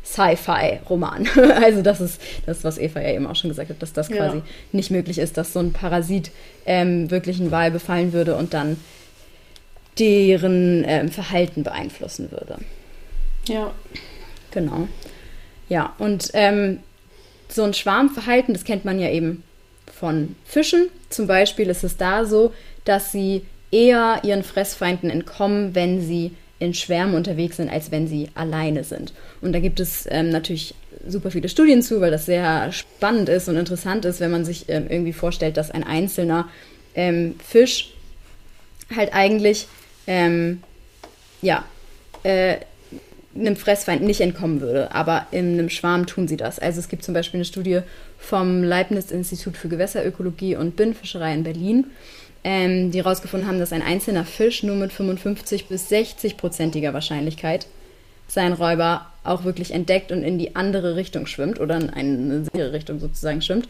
Sci-Fi-Roman. also das ist das, was Eva ja eben auch schon gesagt hat, dass das quasi ja. nicht möglich ist, dass so ein Parasit ähm, wirklich einen Wal befallen würde und dann deren ähm, Verhalten beeinflussen würde. Ja. Genau. Ja, und ähm, so ein Schwarmverhalten, das kennt man ja eben von Fischen. Zum Beispiel ist es da so, dass sie eher ihren Fressfeinden entkommen, wenn sie in Schwärmen unterwegs sind, als wenn sie alleine sind. Und da gibt es ähm, natürlich super viele Studien zu, weil das sehr spannend ist und interessant ist, wenn man sich ähm, irgendwie vorstellt, dass ein einzelner ähm, Fisch halt eigentlich ähm, ja äh, einem Fressfeind nicht entkommen würde, aber in einem Schwarm tun sie das. Also es gibt zum Beispiel eine Studie vom Leibniz-Institut für Gewässerökologie und Binnenfischerei in Berlin, ähm, die herausgefunden haben, dass ein einzelner Fisch nur mit 55 bis 60 prozentiger Wahrscheinlichkeit seinen Räuber auch wirklich entdeckt und in die andere Richtung schwimmt oder in eine sichere Richtung sozusagen schwimmt.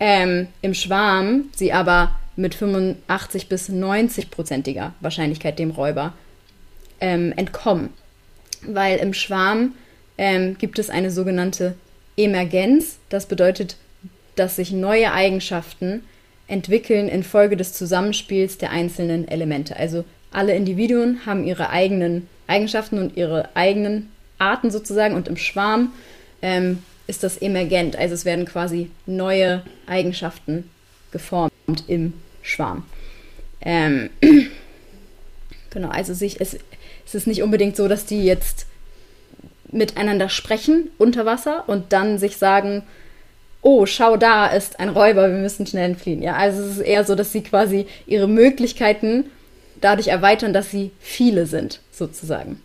Ähm, Im Schwarm sie aber mit 85 bis 90 prozentiger Wahrscheinlichkeit dem Räuber ähm, entkommen. Weil im Schwarm ähm, gibt es eine sogenannte Emergenz. Das bedeutet, dass sich neue Eigenschaften entwickeln infolge des Zusammenspiels der einzelnen Elemente. Also alle Individuen haben ihre eigenen Eigenschaften und ihre eigenen Arten sozusagen und im Schwarm ähm, ist das emergent. Also es werden quasi neue Eigenschaften geformt im Schwarm. Ähm, genau, also sich, es, es ist nicht unbedingt so, dass die jetzt miteinander sprechen unter Wasser und dann sich sagen, oh, schau, da ist ein Räuber, wir müssen schnell entfliehen. Ja, also es ist eher so, dass sie quasi ihre Möglichkeiten dadurch erweitern, dass sie viele sind, sozusagen.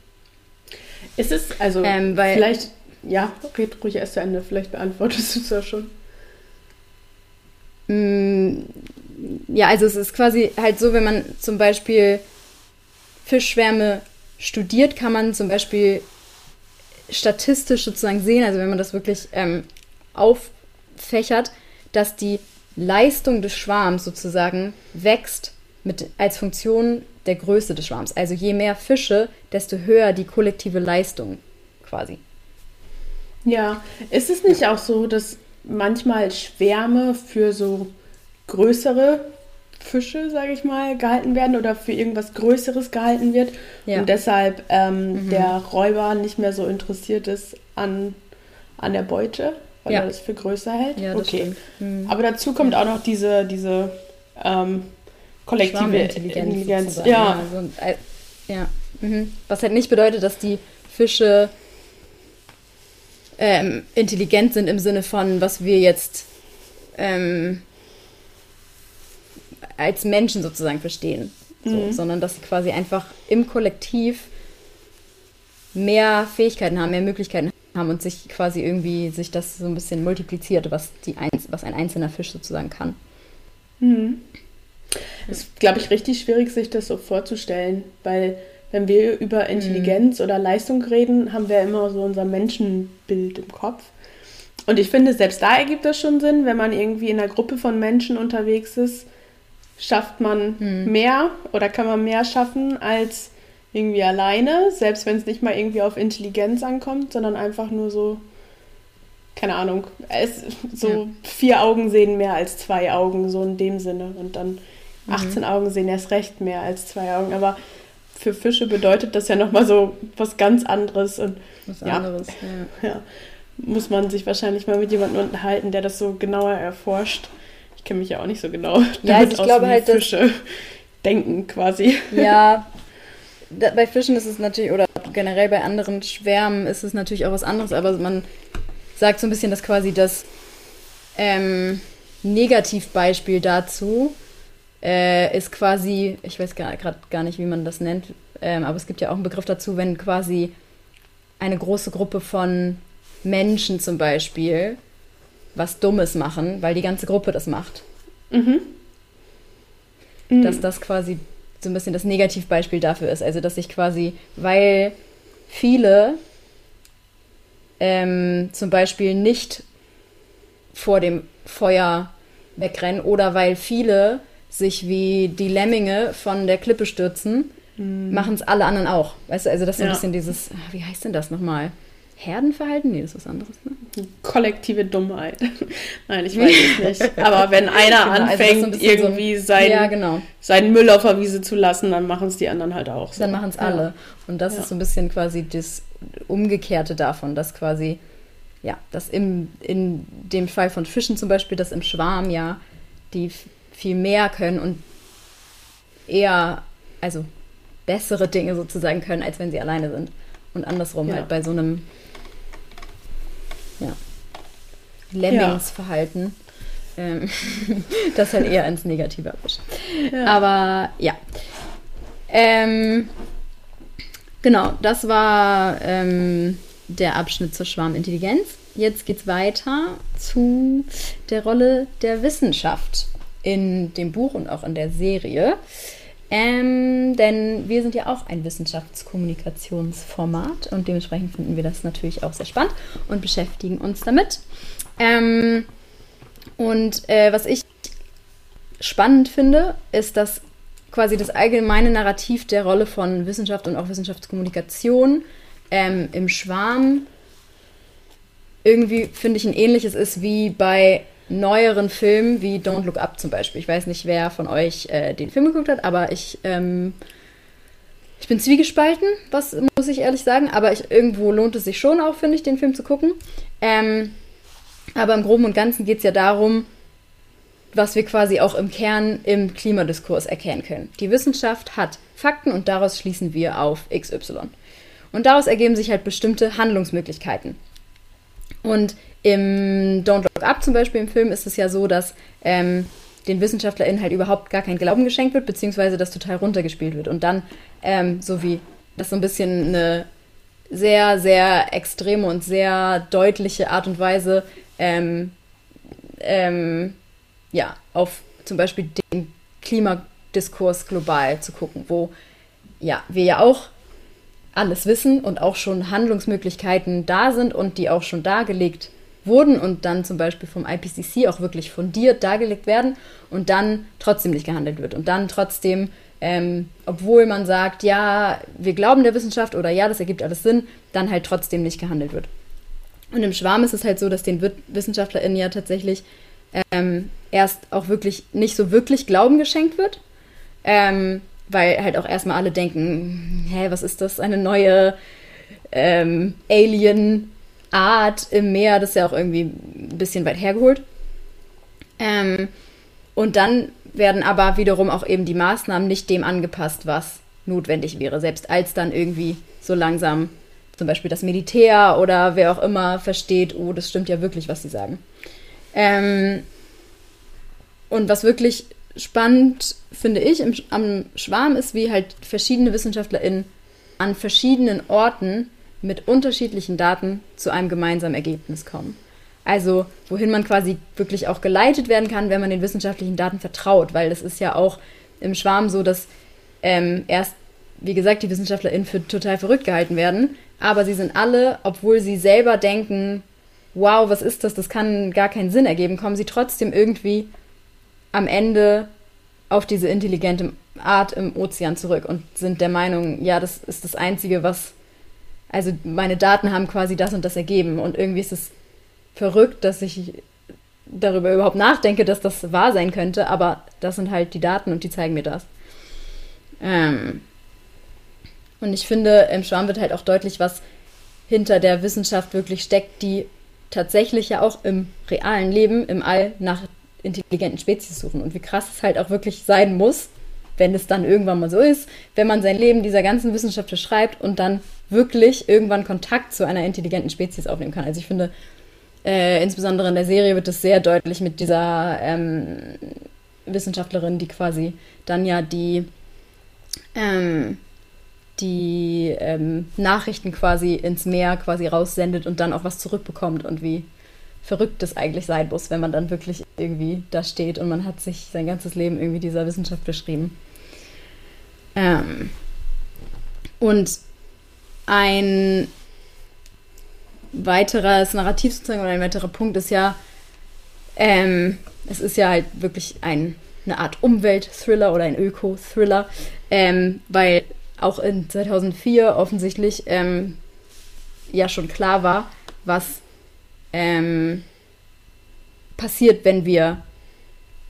Ist es, also ähm, weil, vielleicht, ja, red ruhig erst zu Ende, vielleicht beantwortest du es ja schon. Mm, ja, also es ist quasi halt so, wenn man zum Beispiel Fischschwärme studiert, kann man zum Beispiel statistisch sozusagen sehen, also wenn man das wirklich ähm, auffächert, dass die Leistung des Schwarms sozusagen wächst mit, als Funktion der Größe des Schwarms. Also je mehr Fische, desto höher die kollektive Leistung quasi. Ja, ist es nicht auch so, dass manchmal Schwärme für so größere Fische, sage ich mal, gehalten werden oder für irgendwas Größeres gehalten wird ja. und deshalb ähm, mhm. der Räuber nicht mehr so interessiert ist an, an der Beute, weil ja. er das für größer hält. Ja, okay. Mhm. Aber dazu kommt auch noch diese, diese ähm, kollektive Intelligenz. Intelligenz. Ja. Ja, also, äh, ja. Mhm. Was halt nicht bedeutet, dass die Fische ähm, intelligent sind im Sinne von, was wir jetzt ähm, als Menschen sozusagen verstehen, so, mhm. sondern dass sie quasi einfach im Kollektiv mehr Fähigkeiten haben, mehr Möglichkeiten haben und sich quasi irgendwie sich das so ein bisschen multipliziert, was, die was ein einzelner Fisch sozusagen kann. Mhm. Das ist, glaube ich, richtig schwierig, sich das so vorzustellen, weil wenn wir über Intelligenz mhm. oder Leistung reden, haben wir immer so unser Menschenbild im Kopf. Und ich finde, selbst da ergibt das schon Sinn, wenn man irgendwie in einer Gruppe von Menschen unterwegs ist, schafft man mhm. mehr oder kann man mehr schaffen als irgendwie alleine, selbst wenn es nicht mal irgendwie auf Intelligenz ankommt, sondern einfach nur so, keine Ahnung, es, so ja. vier Augen sehen mehr als zwei Augen, so in dem Sinne. Und dann 18 mhm. Augen sehen erst recht mehr als zwei Augen. Aber für Fische bedeutet das ja nochmal so was ganz anderes. Und was ja, anderes, ja. ja. Muss man sich wahrscheinlich mal mit jemandem unterhalten, der das so genauer erforscht. Ich kenne mich ja auch nicht so genau. Ja, also ich glaube halt, Fische denken quasi. Ja, da, bei Fischen ist es natürlich, oder generell bei anderen Schwärmen ist es natürlich auch was anderes, aber man sagt so ein bisschen, dass quasi das ähm, Negativbeispiel dazu äh, ist quasi, ich weiß gerade gar nicht, wie man das nennt, ähm, aber es gibt ja auch einen Begriff dazu, wenn quasi eine große Gruppe von Menschen zum Beispiel was Dummes machen, weil die ganze Gruppe das macht. Mhm. Mhm. Dass das quasi so ein bisschen das Negativbeispiel dafür ist. Also, dass sich quasi, weil viele ähm, zum Beispiel nicht vor dem Feuer wegrennen oder weil viele sich wie die Lemminge von der Klippe stürzen, mhm. machen es alle anderen auch. Weißt du, also das ist so ein ja. bisschen dieses, ah, wie heißt denn das nochmal? Herdenverhalten? Nee, das ist was anderes, ne? Kollektive Dummheit. Nein, ich weiß es nicht. Aber wenn einer genau, anfängt, also irgendwie so sein, ja, genau. seinen Müll auf der Wiese zu lassen, dann machen es die anderen halt auch. So. Dann machen es alle. Ja. Und das ist so ein bisschen quasi das Umgekehrte davon, dass quasi, ja, dass im, in dem Fall von Fischen zum Beispiel, dass im Schwarm ja die viel mehr können und eher, also bessere Dinge sozusagen können, als wenn sie alleine sind. Und andersrum ja. halt bei so einem ja, Lemmingsverhalten. Ja. Ähm, das halt eher ins Negative abwischt. Ja. Aber ja. Ähm, genau, das war ähm, der Abschnitt zur Schwarmintelligenz. Jetzt geht es weiter zu der Rolle der Wissenschaft in dem Buch und auch in der Serie. Ähm, denn wir sind ja auch ein Wissenschaftskommunikationsformat und dementsprechend finden wir das natürlich auch sehr spannend und beschäftigen uns damit. Ähm, und äh, was ich spannend finde, ist, dass quasi das allgemeine Narrativ der Rolle von Wissenschaft und auch Wissenschaftskommunikation ähm, im Schwarm irgendwie, finde ich, ein ähnliches ist wie bei neueren Filmen wie Don't Look Up zum Beispiel. Ich weiß nicht, wer von euch äh, den Film geguckt hat, aber ich, ähm, ich bin zwiegespalten, was muss ich ehrlich sagen. Aber ich, irgendwo lohnt es sich schon auch, finde ich, den Film zu gucken. Ähm, aber im Groben und Ganzen geht es ja darum, was wir quasi auch im Kern im Klimadiskurs erkennen können. Die Wissenschaft hat Fakten und daraus schließen wir auf XY. Und daraus ergeben sich halt bestimmte Handlungsmöglichkeiten. Und im Don't Look Up zum Beispiel im Film ist es ja so, dass ähm, den WissenschaftlerInnen halt überhaupt gar kein Glauben geschenkt wird, beziehungsweise das total runtergespielt wird. Und dann, ähm, so wie das so ein bisschen eine sehr, sehr extreme und sehr deutliche Art und Weise, ähm, ähm, ja, auf zum Beispiel den Klimadiskurs global zu gucken, wo ja, wir ja auch alles wissen und auch schon Handlungsmöglichkeiten da sind und die auch schon dargelegt wurden und dann zum Beispiel vom IPCC auch wirklich fundiert dargelegt werden und dann trotzdem nicht gehandelt wird und dann trotzdem, ähm, obwohl man sagt, ja, wir glauben der Wissenschaft oder ja, das ergibt alles Sinn, dann halt trotzdem nicht gehandelt wird. Und im Schwarm ist es halt so, dass den WissenschaftlerInnen ja tatsächlich ähm, erst auch wirklich nicht so wirklich Glauben geschenkt wird. Ähm, weil halt auch erstmal alle denken, hä, was ist das? Eine neue ähm, Alien-Art im Meer, das ist ja auch irgendwie ein bisschen weit hergeholt. Ähm, und dann werden aber wiederum auch eben die Maßnahmen nicht dem angepasst, was notwendig wäre. Selbst als dann irgendwie so langsam zum Beispiel das Militär oder wer auch immer versteht, oh, das stimmt ja wirklich, was sie sagen. Ähm, und was wirklich spannend, finde ich, im, am Schwarm ist, wie halt verschiedene WissenschaftlerInnen an verschiedenen Orten mit unterschiedlichen Daten zu einem gemeinsamen Ergebnis kommen. Also, wohin man quasi wirklich auch geleitet werden kann, wenn man den wissenschaftlichen Daten vertraut, weil es ist ja auch im Schwarm so, dass ähm, erst, wie gesagt, die WissenschaftlerInnen für total verrückt gehalten werden, aber sie sind alle, obwohl sie selber denken, wow, was ist das, das kann gar keinen Sinn ergeben, kommen sie trotzdem irgendwie am Ende auf diese intelligente Art im Ozean zurück und sind der Meinung, ja, das ist das Einzige, was. Also meine Daten haben quasi das und das ergeben. Und irgendwie ist es verrückt, dass ich darüber überhaupt nachdenke, dass das wahr sein könnte, aber das sind halt die Daten und die zeigen mir das. Ähm und ich finde, im Schwarm wird halt auch deutlich, was hinter der Wissenschaft wirklich steckt, die tatsächlich ja auch im realen Leben, im All nach intelligenten Spezies suchen und wie krass es halt auch wirklich sein muss, wenn es dann irgendwann mal so ist, wenn man sein Leben dieser ganzen Wissenschaft beschreibt und dann wirklich irgendwann Kontakt zu einer intelligenten Spezies aufnehmen kann. Also ich finde, äh, insbesondere in der Serie wird es sehr deutlich mit dieser ähm, Wissenschaftlerin, die quasi dann ja die, ähm, die ähm, Nachrichten quasi ins Meer quasi raussendet und dann auch was zurückbekommt und wie verrückt es eigentlich sein muss, wenn man dann wirklich irgendwie da steht und man hat sich sein ganzes Leben irgendwie dieser Wissenschaft beschrieben. Ähm und ein weiteres Narrativ sozusagen oder ein weiterer Punkt ist ja, ähm, es ist ja halt wirklich ein, eine Art Umwelt-Thriller oder ein Öko-Thriller, ähm, weil auch in 2004 offensichtlich ähm, ja schon klar war, was ähm, passiert, wenn wir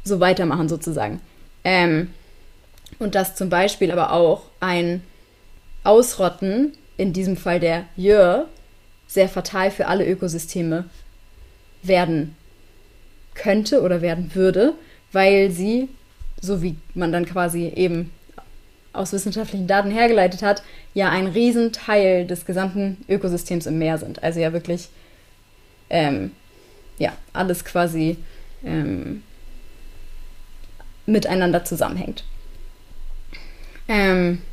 so weitermachen sozusagen. Ähm, und dass zum Beispiel aber auch ein Ausrotten, in diesem Fall der Jör, sehr fatal für alle Ökosysteme werden könnte oder werden würde, weil sie, so wie man dann quasi eben aus wissenschaftlichen Daten hergeleitet hat, ja ein Riesenteil des gesamten Ökosystems im Meer sind. Also ja wirklich ähm, ja, alles quasi ähm, miteinander zusammenhängt. Ähm,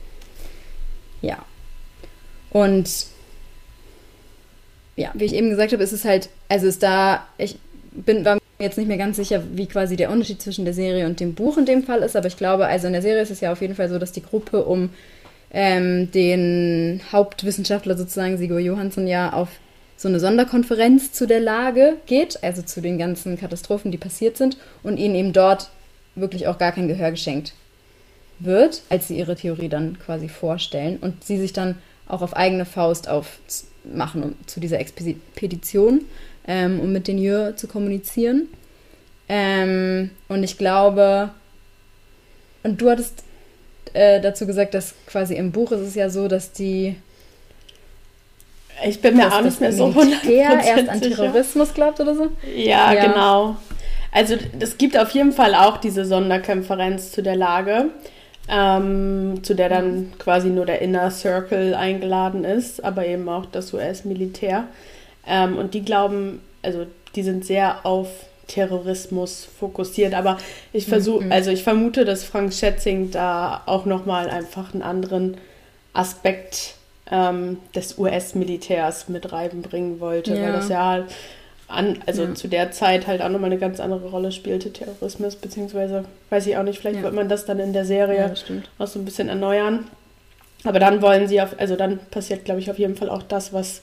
ja. Und ja, wie ich eben gesagt habe, ist es halt, also ist da, ich bin, war mir jetzt nicht mehr ganz sicher, wie quasi der Unterschied zwischen der Serie und dem Buch in dem Fall ist, aber ich glaube, also in der Serie ist es ja auf jeden Fall so, dass die Gruppe um ähm, den Hauptwissenschaftler sozusagen, Sigur Johansson, ja auf so eine Sonderkonferenz zu der Lage geht, also zu den ganzen Katastrophen, die passiert sind, und ihnen eben dort wirklich auch gar kein Gehör geschenkt wird, als sie ihre Theorie dann quasi vorstellen und sie sich dann auch auf eigene Faust aufmachen um, zu dieser Expedition, ähm, um mit den Jür zu kommunizieren. Ähm, und ich glaube, und du hattest äh, dazu gesagt, dass quasi im Buch ist es ja so, dass die ich bin mir auch nicht mehr so hundertprozentig erst an Terrorismus glaubt oder so. Ja, ja, genau. Also es gibt auf jeden Fall auch diese Sonderkonferenz zu der Lage, ähm, zu der dann quasi nur der Inner Circle eingeladen ist, aber eben auch das US-Militär. Ähm, und die glauben, also die sind sehr auf Terrorismus fokussiert, aber ich versuche, mhm. also ich vermute, dass Frank Schätzing da auch nochmal einfach einen anderen Aspekt ähm, des US-Militärs mit reinbringen wollte, ja. weil das ja an, also ja. zu der Zeit halt auch nochmal eine ganz andere Rolle spielte, Terrorismus, beziehungsweise weiß ich auch nicht, vielleicht ja. wird man das dann in der Serie ja, auch so ein bisschen erneuern. Aber dann wollen sie auf, also dann passiert, glaube ich, auf jeden Fall auch das, was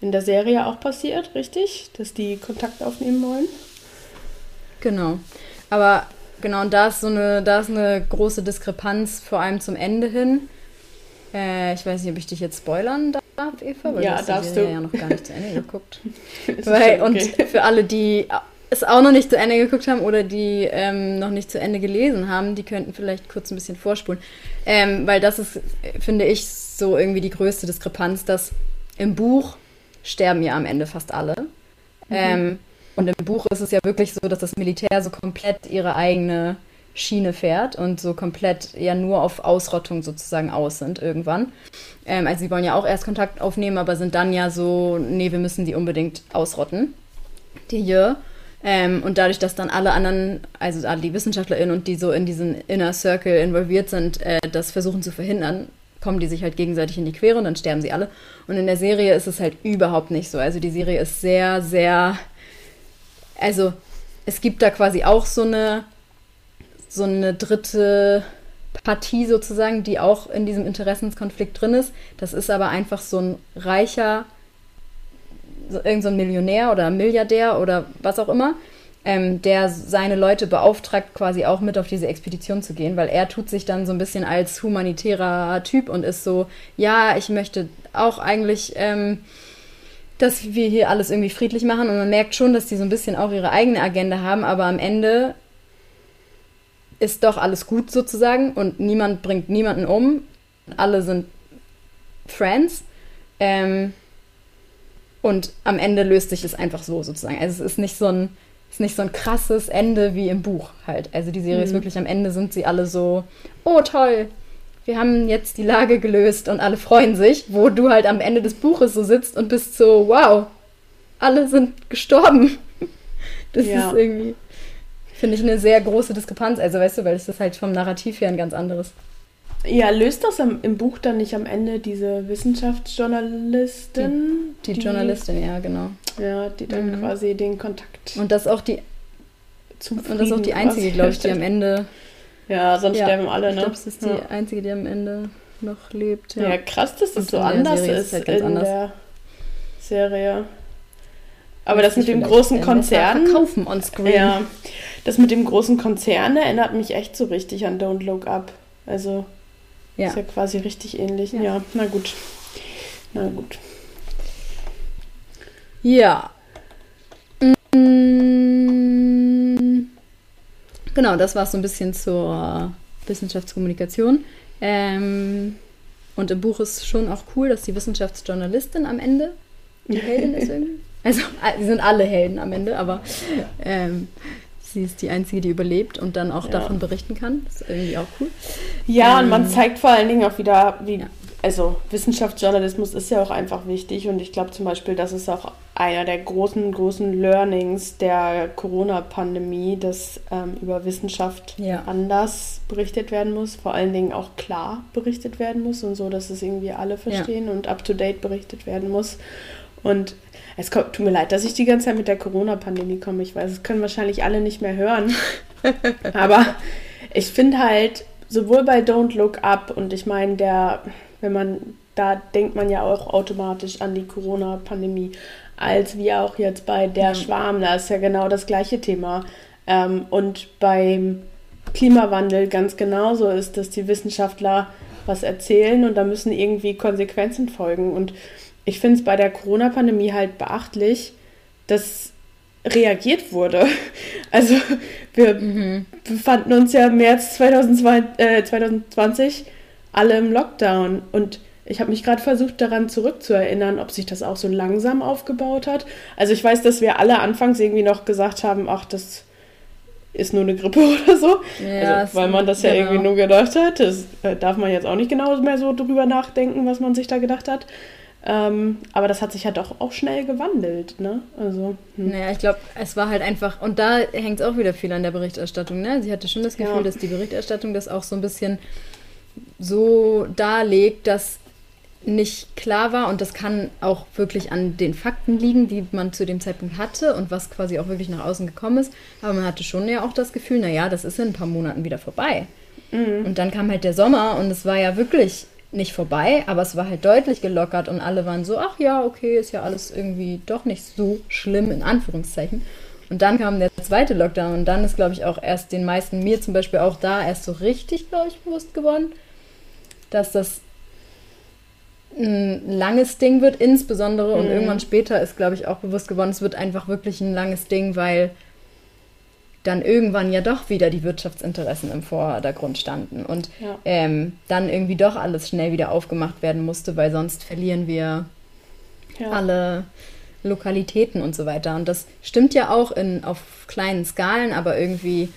in der Serie auch passiert, richtig? Dass die Kontakt aufnehmen wollen. Genau. Aber genau, und da ist so eine, da ist eine große Diskrepanz, vor allem zum Ende hin. Äh, ich weiß nicht, ob ich dich jetzt spoilern darf, Eva, weil ja, du hast die Serie ja noch gar nicht zu Ende geguckt. weil, okay. Und für alle, die es auch noch nicht zu Ende geguckt haben oder die ähm, noch nicht zu Ende gelesen haben, die könnten vielleicht kurz ein bisschen vorspulen. Ähm, weil das ist, finde ich, so irgendwie die größte Diskrepanz, dass im Buch sterben ja am Ende fast alle. Mhm. Ähm, und im Buch ist es ja wirklich so, dass das Militär so komplett ihre eigene Schiene fährt und so komplett ja nur auf Ausrottung sozusagen aus sind irgendwann. Ähm, also sie wollen ja auch erst Kontakt aufnehmen, aber sind dann ja so, nee, wir müssen die unbedingt ausrotten, die hier. Ähm, und dadurch, dass dann alle anderen, also alle die WissenschaftlerInnen und die so in diesen Inner Circle involviert sind, äh, das versuchen zu verhindern, kommen die sich halt gegenseitig in die Quere und dann sterben sie alle. Und in der Serie ist es halt überhaupt nicht so. Also die Serie ist sehr, sehr, also es gibt da quasi auch so eine so eine dritte Partie sozusagen, die auch in diesem Interessenskonflikt drin ist. Das ist aber einfach so ein reicher, irgend so ein Millionär oder Milliardär oder was auch immer, ähm, der seine Leute beauftragt, quasi auch mit auf diese Expedition zu gehen, weil er tut sich dann so ein bisschen als humanitärer Typ und ist so, ja, ich möchte auch eigentlich, ähm, dass wir hier alles irgendwie friedlich machen und man merkt schon, dass die so ein bisschen auch ihre eigene Agenda haben, aber am Ende ist doch alles gut sozusagen und niemand bringt niemanden um. Alle sind Friends. Ähm, und am Ende löst sich es einfach so sozusagen. Also es ist nicht so ein, ist nicht so ein krasses Ende wie im Buch halt. Also die Serie mhm. ist wirklich am Ende sind sie alle so, oh toll, wir haben jetzt die Lage gelöst und alle freuen sich, wo du halt am Ende des Buches so sitzt und bist so, wow, alle sind gestorben. Das ja. ist irgendwie finde ich eine sehr große Diskrepanz. Also weißt du, weil es ist halt vom Narrativ her ein ganz anderes. Ja, löst das im, im Buch dann nicht am Ende diese Wissenschaftsjournalistin? Die, die, die Journalistin, ja, genau. Ja, die dann mhm. quasi den Kontakt. Und das auch die. Und das ist auch die einzige, glaube ich, die am Ende. Ja, sonst ja, sterben alle, ne? Ich glaube, es ist die ja. einzige, die am Ende noch lebt. Ja, ja krass, dass das so anders ist, ist halt in anders. der Serie. Aber das mit dem großen Konzern. Verkaufen on screen. Ja. Das mit dem großen Konzern erinnert mich echt so richtig an Don't Look Up. Also ja. ist ja quasi richtig ähnlich. Ja, ja na gut. Na gut. Ja. Mm. Genau, das war so ein bisschen zur Wissenschaftskommunikation. Ähm, und im Buch ist schon auch cool, dass die Wissenschaftsjournalistin am Ende die Heldin ist irgendwie. Also, sie sind alle Helden am Ende, aber ähm, sie ist die Einzige, die überlebt und dann auch ja. davon berichten kann. Das ist irgendwie auch cool. Ja, ähm, und man ähm, zeigt vor allen Dingen auch wieder, wie, ja. also Wissenschaftsjournalismus ist ja auch einfach wichtig und ich glaube zum Beispiel, das ist auch einer der großen, großen Learnings der Corona-Pandemie, dass ähm, über Wissenschaft ja. anders berichtet werden muss, vor allen Dingen auch klar berichtet werden muss und so, dass es irgendwie alle verstehen und up-to-date berichtet werden muss. Und es kommt, tut mir leid, dass ich die ganze Zeit mit der Corona-Pandemie komme. Ich weiß, es können wahrscheinlich alle nicht mehr hören. Aber ich finde halt, sowohl bei Don't Look Up und ich meine, der, wenn man, da denkt man ja auch automatisch an die Corona-Pandemie, als wie auch jetzt bei Der. Schwarm, da ist ja genau das gleiche Thema. Ähm, und beim Klimawandel ganz genauso ist, dass die Wissenschaftler was erzählen und da müssen irgendwie Konsequenzen folgen. Und ich finde es bei der Corona-Pandemie halt beachtlich, dass reagiert wurde. Also wir mhm. befanden uns ja im März 2020, äh, 2020 alle im Lockdown und ich habe mich gerade versucht daran zurückzuerinnern, ob sich das auch so langsam aufgebaut hat. Also ich weiß, dass wir alle anfangs irgendwie noch gesagt haben, ach, das ist nur eine Grippe oder so. Ja, also, weil man das ja genau. irgendwie nur gedacht hat. Das äh, darf man jetzt auch nicht genau mehr so drüber nachdenken, was man sich da gedacht hat. Ähm, aber das hat sich ja doch auch schnell gewandelt, ne? Also. Hm. Naja, ich glaube, es war halt einfach, und da hängt es auch wieder viel an der Berichterstattung, ne? Sie hatte schon das Gefühl, ja. dass die Berichterstattung das auch so ein bisschen so darlegt, dass nicht klar war und das kann auch wirklich an den Fakten liegen, die man zu dem Zeitpunkt hatte und was quasi auch wirklich nach außen gekommen ist. Aber man hatte schon ja auch das Gefühl, naja, das ist in ein paar Monaten wieder vorbei. Mhm. Und dann kam halt der Sommer und es war ja wirklich nicht vorbei, aber es war halt deutlich gelockert und alle waren so, ach ja, okay, ist ja alles irgendwie doch nicht so schlimm, in Anführungszeichen. Und dann kam der zweite Lockdown und dann ist, glaube ich, auch erst den meisten, mir zum Beispiel auch da, erst so richtig, glaube ich, bewusst geworden, dass das ein langes Ding wird, insbesondere mhm. und irgendwann später ist, glaube ich, auch bewusst geworden, es wird einfach wirklich ein langes Ding, weil dann irgendwann ja doch wieder die Wirtschaftsinteressen im Vordergrund standen und ja. ähm, dann irgendwie doch alles schnell wieder aufgemacht werden musste, weil sonst verlieren wir ja. alle Lokalitäten und so weiter. Und das stimmt ja auch in, auf kleinen Skalen, aber irgendwie,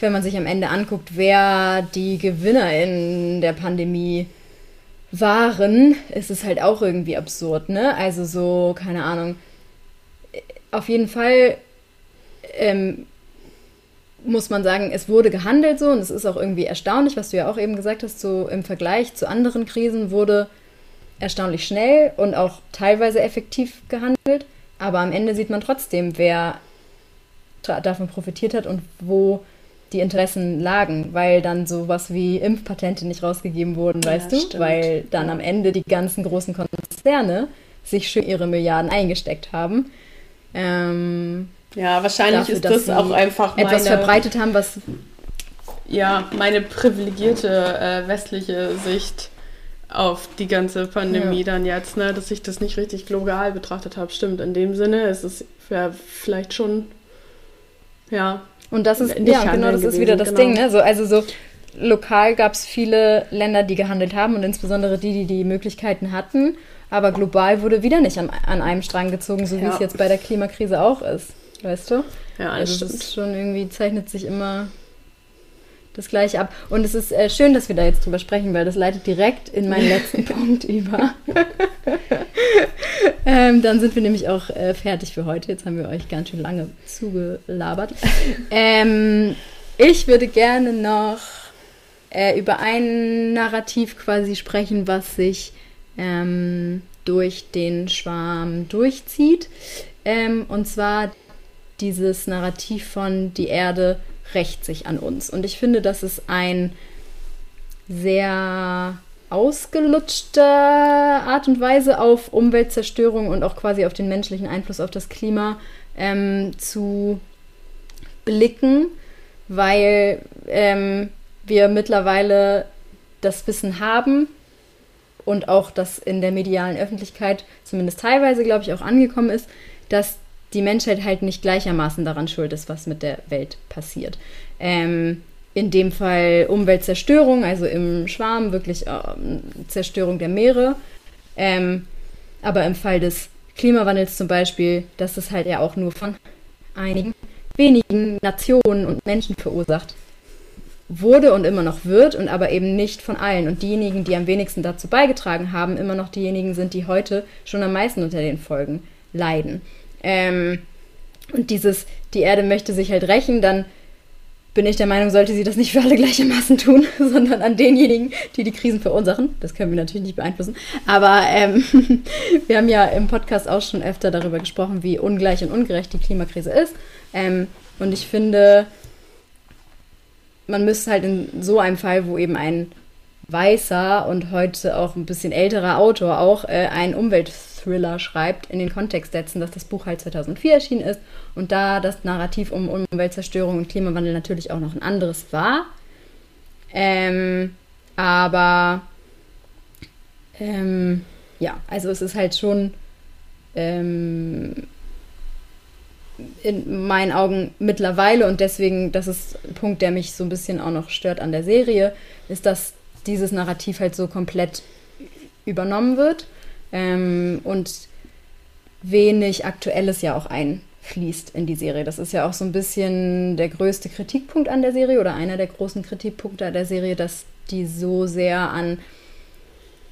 wenn man sich am Ende anguckt, wer die Gewinner in der Pandemie waren, ist es halt auch irgendwie absurd, ne? Also so, keine Ahnung. Auf jeden Fall ähm, muss man sagen, es wurde gehandelt so und es ist auch irgendwie erstaunlich, was du ja auch eben gesagt hast, so im Vergleich zu anderen Krisen wurde erstaunlich schnell und auch teilweise effektiv gehandelt. Aber am Ende sieht man trotzdem, wer davon profitiert hat und wo die Interessen lagen, weil dann sowas wie Impfpatente nicht rausgegeben wurden, ja, weißt du? Stimmt. Weil dann ja. am Ende die ganzen großen Konzerne sich schön ihre Milliarden eingesteckt haben. Ähm, ja, wahrscheinlich dafür, ist das auch einfach meine, etwas verbreitet haben, was ja meine privilegierte äh, westliche Sicht auf die ganze Pandemie ja. dann jetzt, ne, dass ich das nicht richtig global betrachtet habe. Stimmt, in dem Sinne ist es ja, vielleicht schon ja. Und das ist ja genau, das gewesen, ist wieder das genau. Ding, ne? So, also so lokal gab es viele Länder, die gehandelt haben und insbesondere die, die die Möglichkeiten hatten. Aber global wurde wieder nicht an, an einem Strang gezogen, so wie ja. es jetzt bei der Klimakrise auch ist. Weißt du? Ja, also das ist schon irgendwie, zeichnet sich immer das gleiche ab. Und es ist äh, schön, dass wir da jetzt drüber sprechen, weil das leitet direkt in meinen letzten Punkt über. ähm, dann sind wir nämlich auch äh, fertig für heute. Jetzt haben wir euch ganz schön lange zugelabert. ähm, ich würde gerne noch äh, über ein Narrativ quasi sprechen, was sich ähm, durch den Schwarm durchzieht. Ähm, und zwar dieses Narrativ von die Erde rächt sich an uns. Und ich finde, das ist ein sehr ausgelutschte Art und Weise auf Umweltzerstörung und auch quasi auf den menschlichen Einfluss auf das Klima ähm, zu blicken, weil ähm, wir mittlerweile das Wissen haben und auch das in der medialen Öffentlichkeit zumindest teilweise, glaube ich, auch angekommen ist, dass die Menschheit halt nicht gleichermaßen daran schuld ist, was mit der Welt passiert. Ähm, in dem Fall Umweltzerstörung, also im Schwarm wirklich äh, Zerstörung der Meere. Ähm, aber im Fall des Klimawandels zum Beispiel, dass es halt ja auch nur von einigen wenigen Nationen und Menschen verursacht wurde und immer noch wird und aber eben nicht von allen. Und diejenigen, die am wenigsten dazu beigetragen haben, immer noch diejenigen sind, die heute schon am meisten unter den Folgen leiden. Ähm, und dieses, die Erde möchte sich halt rächen, dann bin ich der Meinung, sollte sie das nicht für alle gleichermaßen tun, sondern an denjenigen, die die Krisen verursachen. Das können wir natürlich nicht beeinflussen. Aber ähm, wir haben ja im Podcast auch schon öfter darüber gesprochen, wie ungleich und ungerecht die Klimakrise ist. Ähm, und ich finde, man müsste halt in so einem Fall, wo eben ein weißer und heute auch ein bisschen älterer Autor auch äh, ein Umwelt Thriller schreibt, in den Kontext setzen, dass das Buch halt 2004 erschienen ist und da das Narrativ um Umweltzerstörung und Klimawandel natürlich auch noch ein anderes war. Ähm, aber ähm, ja, also es ist halt schon ähm, in meinen Augen mittlerweile und deswegen, das ist ein Punkt, der mich so ein bisschen auch noch stört an der Serie, ist, dass dieses Narrativ halt so komplett übernommen wird ähm, und wenig Aktuelles ja auch einfließt in die Serie. Das ist ja auch so ein bisschen der größte Kritikpunkt an der Serie oder einer der großen Kritikpunkte der Serie, dass die so sehr an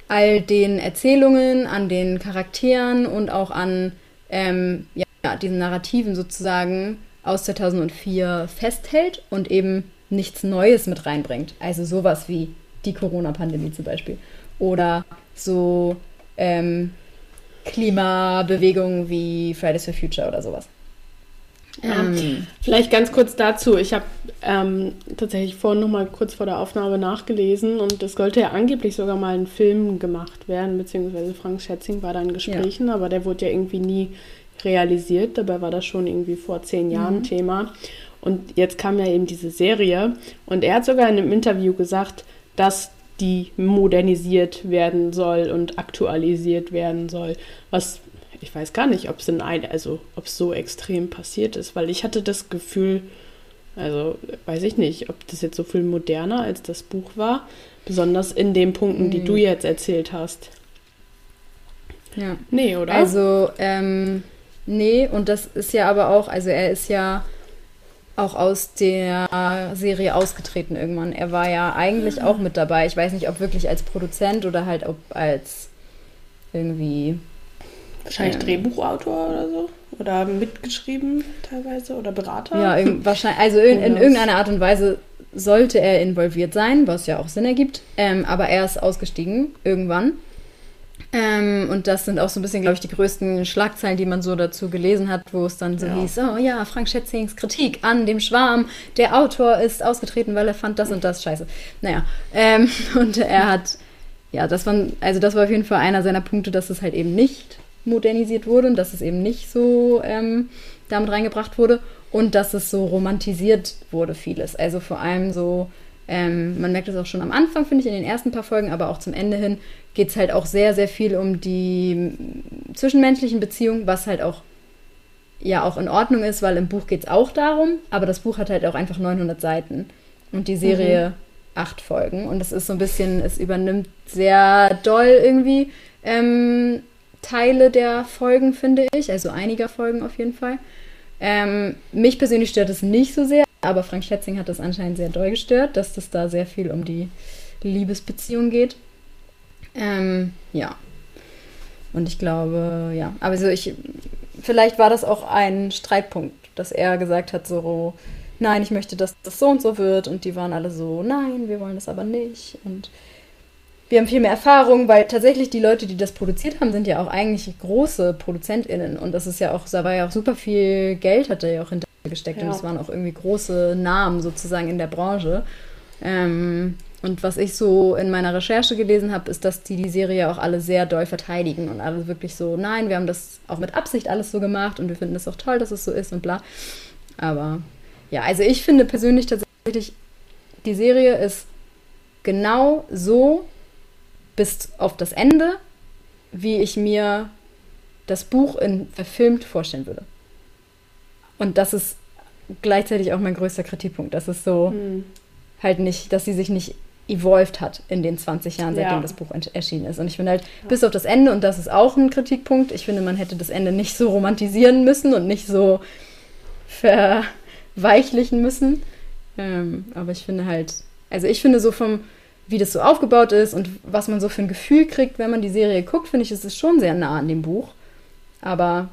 all den Erzählungen, an den Charakteren und auch an ähm, ja, diesen Narrativen sozusagen aus 2004 festhält und eben nichts Neues mit reinbringt. Also sowas wie die Corona-Pandemie zum Beispiel. Oder so ähm, Klimabewegungen wie Fridays for Future oder sowas. Ja. Ähm, Vielleicht ganz kurz dazu. Ich habe ähm, tatsächlich vorhin noch mal kurz vor der Aufnahme nachgelesen und es sollte ja angeblich sogar mal ein Film gemacht werden, beziehungsweise Frank Schätzing war da in Gesprächen, ja. aber der wurde ja irgendwie nie realisiert. Dabei war das schon irgendwie vor zehn Jahren mhm. Thema. Und jetzt kam ja eben diese Serie und er hat sogar in einem Interview gesagt, dass die modernisiert werden soll und aktualisiert werden soll, was ich weiß gar nicht, ob es in ein, also ob es so extrem passiert ist, weil ich hatte das Gefühl, also weiß ich nicht, ob das jetzt so viel moderner als das Buch war, besonders in den Punkten, die du hm. jetzt erzählt hast. Ja. Nee, oder? Also, ähm, nee, und das ist ja aber auch, also er ist ja auch aus der Serie ausgetreten irgendwann. Er war ja eigentlich auch mit dabei. Ich weiß nicht, ob wirklich als Produzent oder halt ob als irgendwie Wahrscheinlich ähm, Drehbuchautor oder so. Oder mitgeschrieben teilweise oder Berater. Ja, wahrscheinlich. Also in, in, irgendeiner Art und Weise sollte er involviert sein, was ja auch Sinn ergibt. Ähm, aber er ist ausgestiegen irgendwann. Ähm, und das sind auch so ein bisschen, glaube ich, die größten Schlagzeilen, die man so dazu gelesen hat, wo es dann so ja. hieß, oh ja, Frank Schätzings Kritik an dem Schwarm, der Autor ist ausgetreten, weil er fand das und das scheiße. Naja, ähm, und er hat, ja, das war, also das war auf jeden Fall einer seiner Punkte, dass es halt eben nicht modernisiert wurde und dass es eben nicht so ähm, damit reingebracht wurde und dass es so romantisiert wurde, vieles. Also vor allem so, ähm, man merkt es auch schon am Anfang, finde ich, in den ersten paar Folgen, aber auch zum Ende hin geht es halt auch sehr, sehr viel um die zwischenmenschlichen Beziehungen, was halt auch ja auch in Ordnung ist, weil im Buch geht es auch darum, aber das Buch hat halt auch einfach 900 Seiten und die Serie mhm. acht Folgen und es ist so ein bisschen, es übernimmt sehr doll irgendwie ähm, Teile der Folgen, finde ich, also einiger Folgen auf jeden Fall. Ähm, mich persönlich stört es nicht so sehr, aber Frank Schätzing hat das anscheinend sehr doll gestört, dass das da sehr viel um die Liebesbeziehung geht. Ähm, ja. Und ich glaube, ja. Aber so ich, vielleicht war das auch ein Streitpunkt, dass er gesagt hat, so, nein, ich möchte, dass das so und so wird. Und die waren alle so, nein, wir wollen das aber nicht. Und wir haben viel mehr Erfahrung, weil tatsächlich die Leute, die das produziert haben, sind ja auch eigentlich große ProduzentInnen. Und das ist ja auch, da war ja auch super viel Geld, hat da ja auch hintergesteckt. Ja. Und es waren auch irgendwie große Namen sozusagen in der Branche. Ähm, und was ich so in meiner Recherche gelesen habe, ist, dass die die Serie auch alle sehr doll verteidigen und alle wirklich so, nein, wir haben das auch mit Absicht alles so gemacht und wir finden es auch toll, dass es so ist und bla. Aber ja, also ich finde persönlich tatsächlich, die Serie ist genau so, bis auf das Ende, wie ich mir das Buch in verfilmt vorstellen würde. Und das ist gleichzeitig auch mein größter Kritikpunkt. Das ist so hm. halt nicht, dass sie sich nicht evolved hat in den 20 Jahren, seitdem ja. das Buch erschienen ist. Und ich finde halt, ja. bis auf das Ende, und das ist auch ein Kritikpunkt, ich finde, man hätte das Ende nicht so romantisieren müssen und nicht so verweichlichen müssen. Ähm, aber ich finde halt, also ich finde so vom, wie das so aufgebaut ist und was man so für ein Gefühl kriegt, wenn man die Serie guckt, finde ich, ist es schon sehr nah an dem Buch. Aber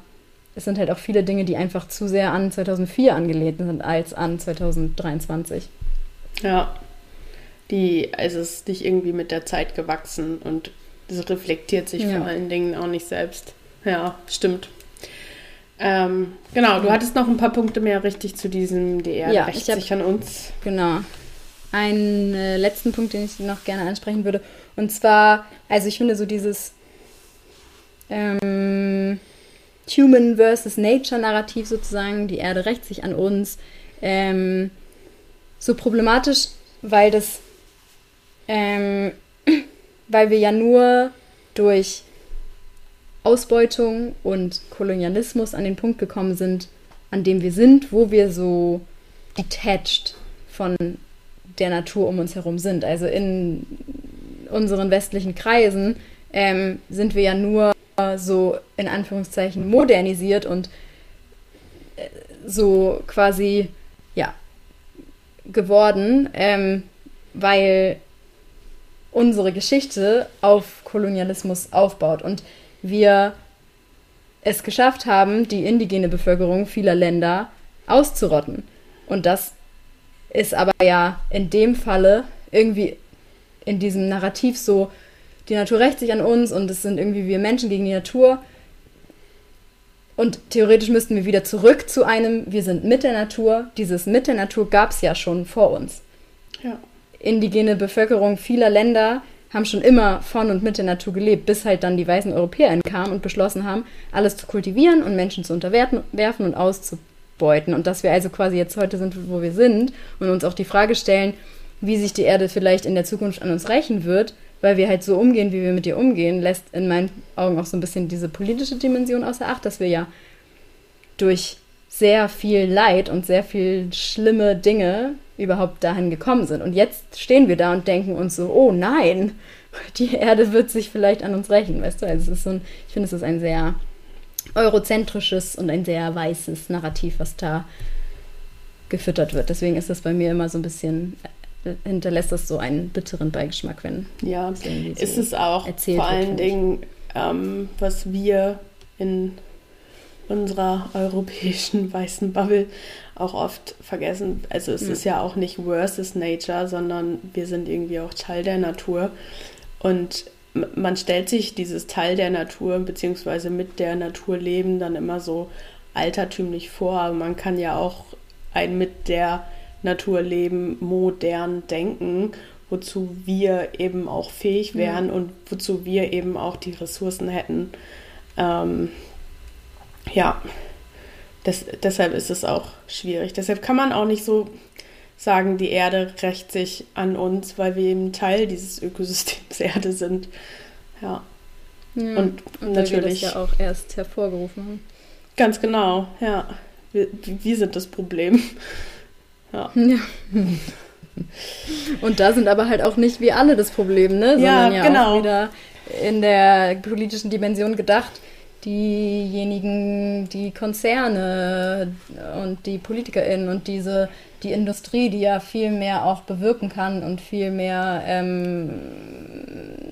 es sind halt auch viele Dinge, die einfach zu sehr an 2004 angelehnt sind als an 2023. Ja, die, also es ist nicht irgendwie mit der Zeit gewachsen und es reflektiert sich ja. vor allen Dingen auch nicht selbst. Ja, stimmt. Ähm, genau, du hattest noch ein paar Punkte mehr richtig zu diesem DR ja, rächt sich an uns. Genau einen äh, letzten Punkt, den ich noch gerne ansprechen würde. Und zwar, also ich finde so dieses ähm, Human versus Nature Narrativ sozusagen, die Erde rächt sich an uns, ähm, so problematisch, weil das, ähm, weil wir ja nur durch Ausbeutung und Kolonialismus an den Punkt gekommen sind, an dem wir sind, wo wir so detached von der Natur um uns herum sind. Also in unseren westlichen Kreisen ähm, sind wir ja nur so in Anführungszeichen modernisiert und äh, so quasi ja geworden, ähm, weil unsere Geschichte auf Kolonialismus aufbaut und wir es geschafft haben, die indigene Bevölkerung vieler Länder auszurotten. Und das ist aber ja in dem Falle irgendwie in diesem Narrativ so, die Natur rächt sich an uns und es sind irgendwie wir Menschen gegen die Natur. Und theoretisch müssten wir wieder zurück zu einem, wir sind mit der Natur. Dieses mit der Natur gab es ja schon vor uns. Ja. Indigene Bevölkerung vieler Länder haben schon immer von und mit der Natur gelebt, bis halt dann die weißen Europäer kamen und beschlossen haben, alles zu kultivieren und Menschen zu unterwerfen und auszubeuten. Und dass wir also quasi jetzt heute sind, wo wir sind und uns auch die Frage stellen, wie sich die Erde vielleicht in der Zukunft an uns rächen wird, weil wir halt so umgehen, wie wir mit ihr umgehen, lässt in meinen Augen auch so ein bisschen diese politische Dimension außer Acht, dass wir ja durch sehr viel Leid und sehr viel schlimme Dinge überhaupt dahin gekommen sind. Und jetzt stehen wir da und denken uns so, oh nein, die Erde wird sich vielleicht an uns rächen, weißt du? Also es ist so ein, ich finde, es ist ein sehr eurozentrisches und ein sehr weißes Narrativ, was da gefüttert wird. Deswegen ist das bei mir immer so ein bisschen hinterlässt das so einen bitteren Beigeschmack, wenn ja, so ist es auch vor allen Dingen, ähm, was wir in unserer europäischen weißen Bubble auch oft vergessen. Also es ja. ist ja auch nicht versus Nature, sondern wir sind irgendwie auch Teil der Natur. Und man stellt sich dieses Teil der Natur beziehungsweise mit der Natur leben dann immer so altertümlich vor. Aber man kann ja auch ein mit der Natur leben, modern denken, wozu wir eben auch fähig wären ja. und wozu wir eben auch die Ressourcen hätten. Ähm, ja, das, deshalb ist es auch schwierig. Deshalb kann man auch nicht so sagen, die Erde rächt sich an uns, weil wir eben Teil dieses Ökosystems Erde sind. Ja. ja und, und natürlich. Ja auch erst hervorgerufen haben. Ganz genau, ja. Wir, wir sind das Problem. Ja. ja. Und da sind aber halt auch nicht wir alle das Problem, ne? Sondern ja, ja genau. auch wieder in der politischen Dimension gedacht, diejenigen, die Konzerne und die PolitikerInnen und diese, die Industrie, die ja viel mehr auch bewirken kann und viel mehr ähm,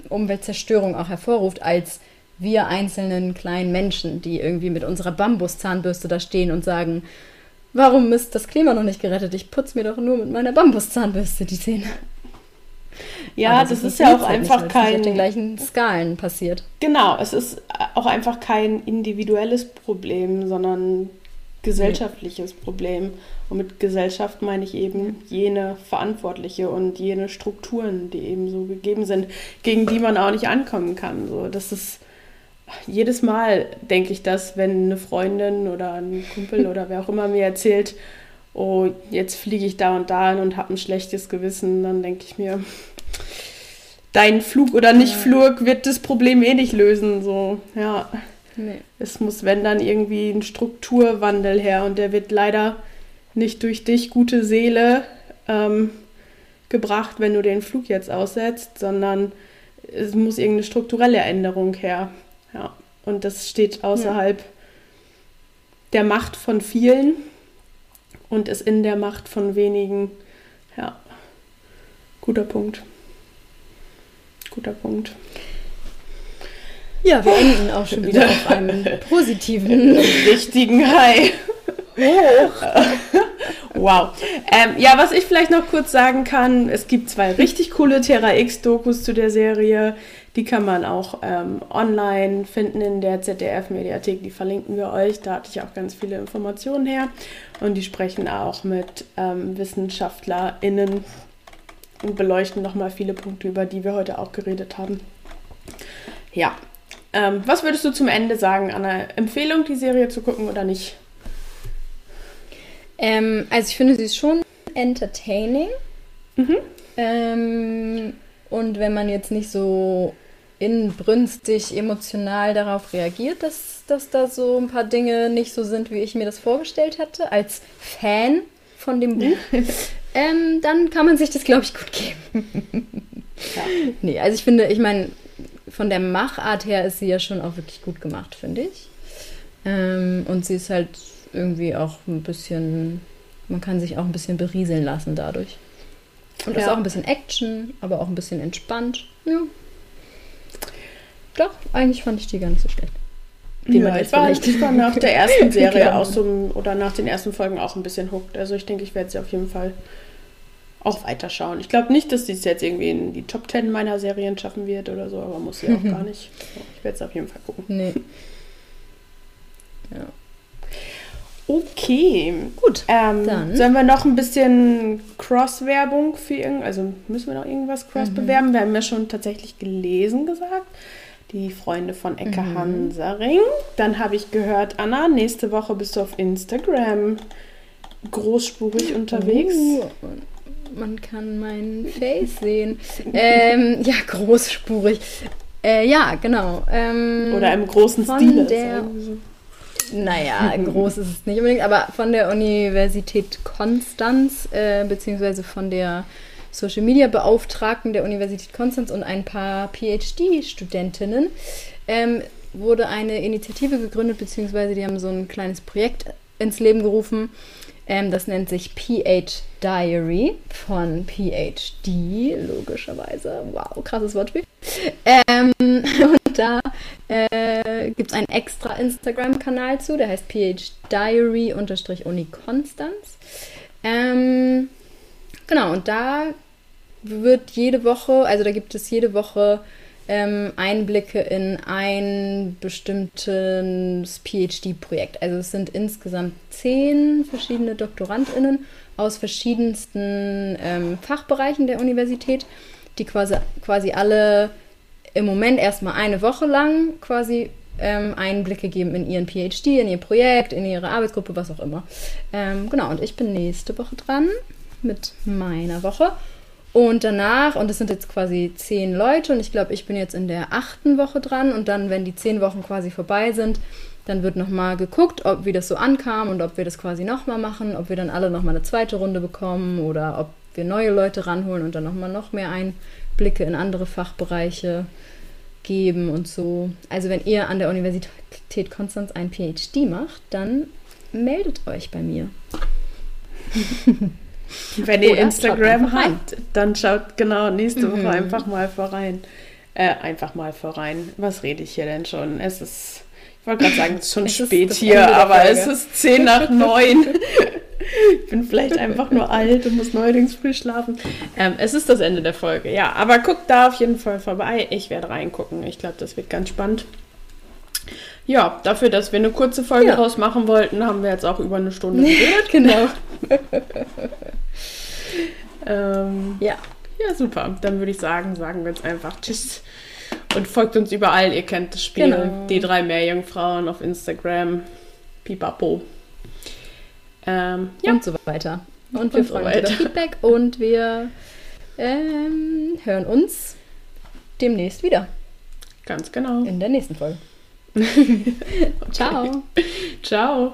Umweltzerstörung auch hervorruft, als wir einzelnen kleinen Menschen, die irgendwie mit unserer Bambuszahnbürste da stehen und sagen, Warum ist das Klima noch nicht gerettet? Ich putze mir doch nur mit meiner Bambuszahnbürste die Zähne. Ja, das, das, ist ja auch einfach nicht, kein. auf den gleichen Skalen passiert. Genau, es ist auch einfach kein individuelles Problem, sondern gesellschaftliches nee. Problem. Und mit Gesellschaft meine ich eben jene Verantwortliche und jene Strukturen, die eben so gegeben sind, gegen die man auch nicht ankommen kann. So, das ist jedes Mal denke ich das, wenn eine Freundin oder ein Kumpel oder wer auch immer mir erzählt, oh, jetzt fliege ich da und da hin und habe ein schlechtes Gewissen, dann denke ich mir, dein Flug oder nicht Flug wird das Problem eh nicht lösen. So, ja. Nee. Es muss, wenn dann irgendwie ein Strukturwandel her und der wird leider nicht durch dich, gute Seele, ähm, gebracht, wenn du den Flug jetzt aussetzt, sondern es muss irgendeine strukturelle Änderung her. Ja, und das steht außerhalb ja. der Macht von vielen und ist in der Macht von wenigen. Ja, guter Punkt. Guter Punkt. Ja, wir enden auch schon wieder auf einem positiven, richtigen High. Hoch. wow. Ähm, ja, was ich vielleicht noch kurz sagen kann, es gibt zwei richtig coole Terra X-Dokus zu der Serie. Die kann man auch ähm, online finden in der ZDF-Mediathek. Die verlinken wir euch. Da hatte ich auch ganz viele Informationen her. Und die sprechen auch mit ähm, WissenschaftlerInnen und beleuchten nochmal viele Punkte, über die wir heute auch geredet haben. Ja, Ähm, was würdest du zum Ende sagen, Anna? Empfehlung, die Serie zu gucken oder nicht? Ähm, also ich finde, sie ist schon entertaining. Mhm. Ähm, und wenn man jetzt nicht so inbrünstig emotional darauf reagiert, dass, dass da so ein paar Dinge nicht so sind, wie ich mir das vorgestellt hatte, als Fan von dem Buch, ähm, dann kann man sich das, glaube ich, gut geben. Ja. Nee, also ich finde, ich meine, von der Machart her ist sie ja schon auch wirklich gut gemacht, finde ich. Ähm, und sie ist halt irgendwie auch ein bisschen, man kann sich auch ein bisschen berieseln lassen dadurch. Und es ist Ja. auch ein bisschen Action, aber auch ein bisschen entspannt. Ja. Doch, eigentlich fand ich die gar nicht so schlecht. Wie man ja, jetzt ich, war, ich war nach der ersten Serie auch so, oder nach den ersten Folgen auch ein bisschen hooked. Also ich denke, ich werde sie auf jeden Fall auch weiterschauen. Ich glaube nicht, dass sie es jetzt irgendwie in die Top 10 meiner Serien schaffen wird oder so, aber muss sie auch gar nicht. Ich werde es auf jeden Fall gucken. Nee. Ja. Okay. Gut. Ähm, Dann- Sollen wir noch ein bisschen Cross-Werbung für irgend, also müssen wir noch irgendwas Cross bewerben? Wir haben ja schon tatsächlich gelesen gesagt. Die Freunde von Ecke Mhm. Hansaring. Dann habe ich gehört, Anna, nächste Woche bist du auf Instagram großspurig unterwegs. Uh, man kann mein Face sehen. ähm, ja, großspurig. Äh, ja, genau. Ähm, Oder im großen von Stil. der- Naja, groß ist es nicht unbedingt, aber von der Universität Konstanz, äh, beziehungsweise von der Social Media Beauftragten der Universität Konstanz und ein paar PhD-Studentinnen ähm, wurde eine Initiative gegründet, beziehungsweise die haben so ein kleines Projekt ins Leben gerufen. Ähm, das nennt sich PH Diary von PhD, logischerweise. Wow, krasses Wortspiel. Ähm, und da äh, gibt es einen extra Instagram-Kanal zu, der heißt phdiary-uni Konstanz. Ähm, genau, und da wird jede Woche, also da gibt es jede Woche ähm, Einblicke in ein bestimmtes PhD-Projekt. Also es sind insgesamt zehn verschiedene DoktorandInnen aus verschiedensten ähm, Fachbereichen der Universität, die quasi, quasi alle im Moment erstmal eine Woche lang quasi ähm, Einblicke geben in ihren PhD, in ihr Projekt, in ihre Arbeitsgruppe, was auch immer. Ähm, genau, und ich bin nächste Woche dran mit meiner Woche. Und danach, und es sind jetzt quasi zehn Leute, und ich glaube, ich bin jetzt in der achten Woche dran. Und dann, wenn die zehn Wochen quasi vorbei sind, dann wird nochmal geguckt, ob wie das so ankam und ob wir das quasi nochmal machen, ob wir dann alle nochmal eine zweite Runde bekommen oder ob wir neue Leute ranholen und dann nochmal noch mehr Einblicke in andere Fachbereiche geben und so. Also wenn ihr an der Universität Konstanz ein PhD macht, dann meldet euch bei mir. Wenn ihr Oder Instagram habt, dann schaut genau nächste Mhm. Woche einfach mal vorein. Äh, einfach mal vorein. Was rede ich hier denn schon? Es ist, wollte gerade sagen, es ist schon Es ist spät das hier, aber es ist 10 nach 9. ich bin vielleicht einfach nur alt und muss neuerdings früh schlafen. Ähm, es ist das Ende der Folge, ja. Aber guckt da auf jeden Fall vorbei. Ich werde reingucken. Ich glaube, das wird ganz spannend. Ja, dafür, dass wir eine kurze Folge Ja. draus machen wollten, haben wir jetzt auch über eine Stunde geredet. genau. Ähm, Ja. Ja, super. Dann würde ich sagen, sagen wir jetzt einfach Tschüss. Und folgt uns überall. Ihr kennt das Spiel. Genau. D3 Meerjungfrauen auf Instagram. Pipapo. Ähm, ja, und so weiter. Und wir Und so freuen uns über weiter. Feedback und wir ähm, hören uns demnächst wieder ganz genau. in der nächsten Folge. Ciao. Ciao.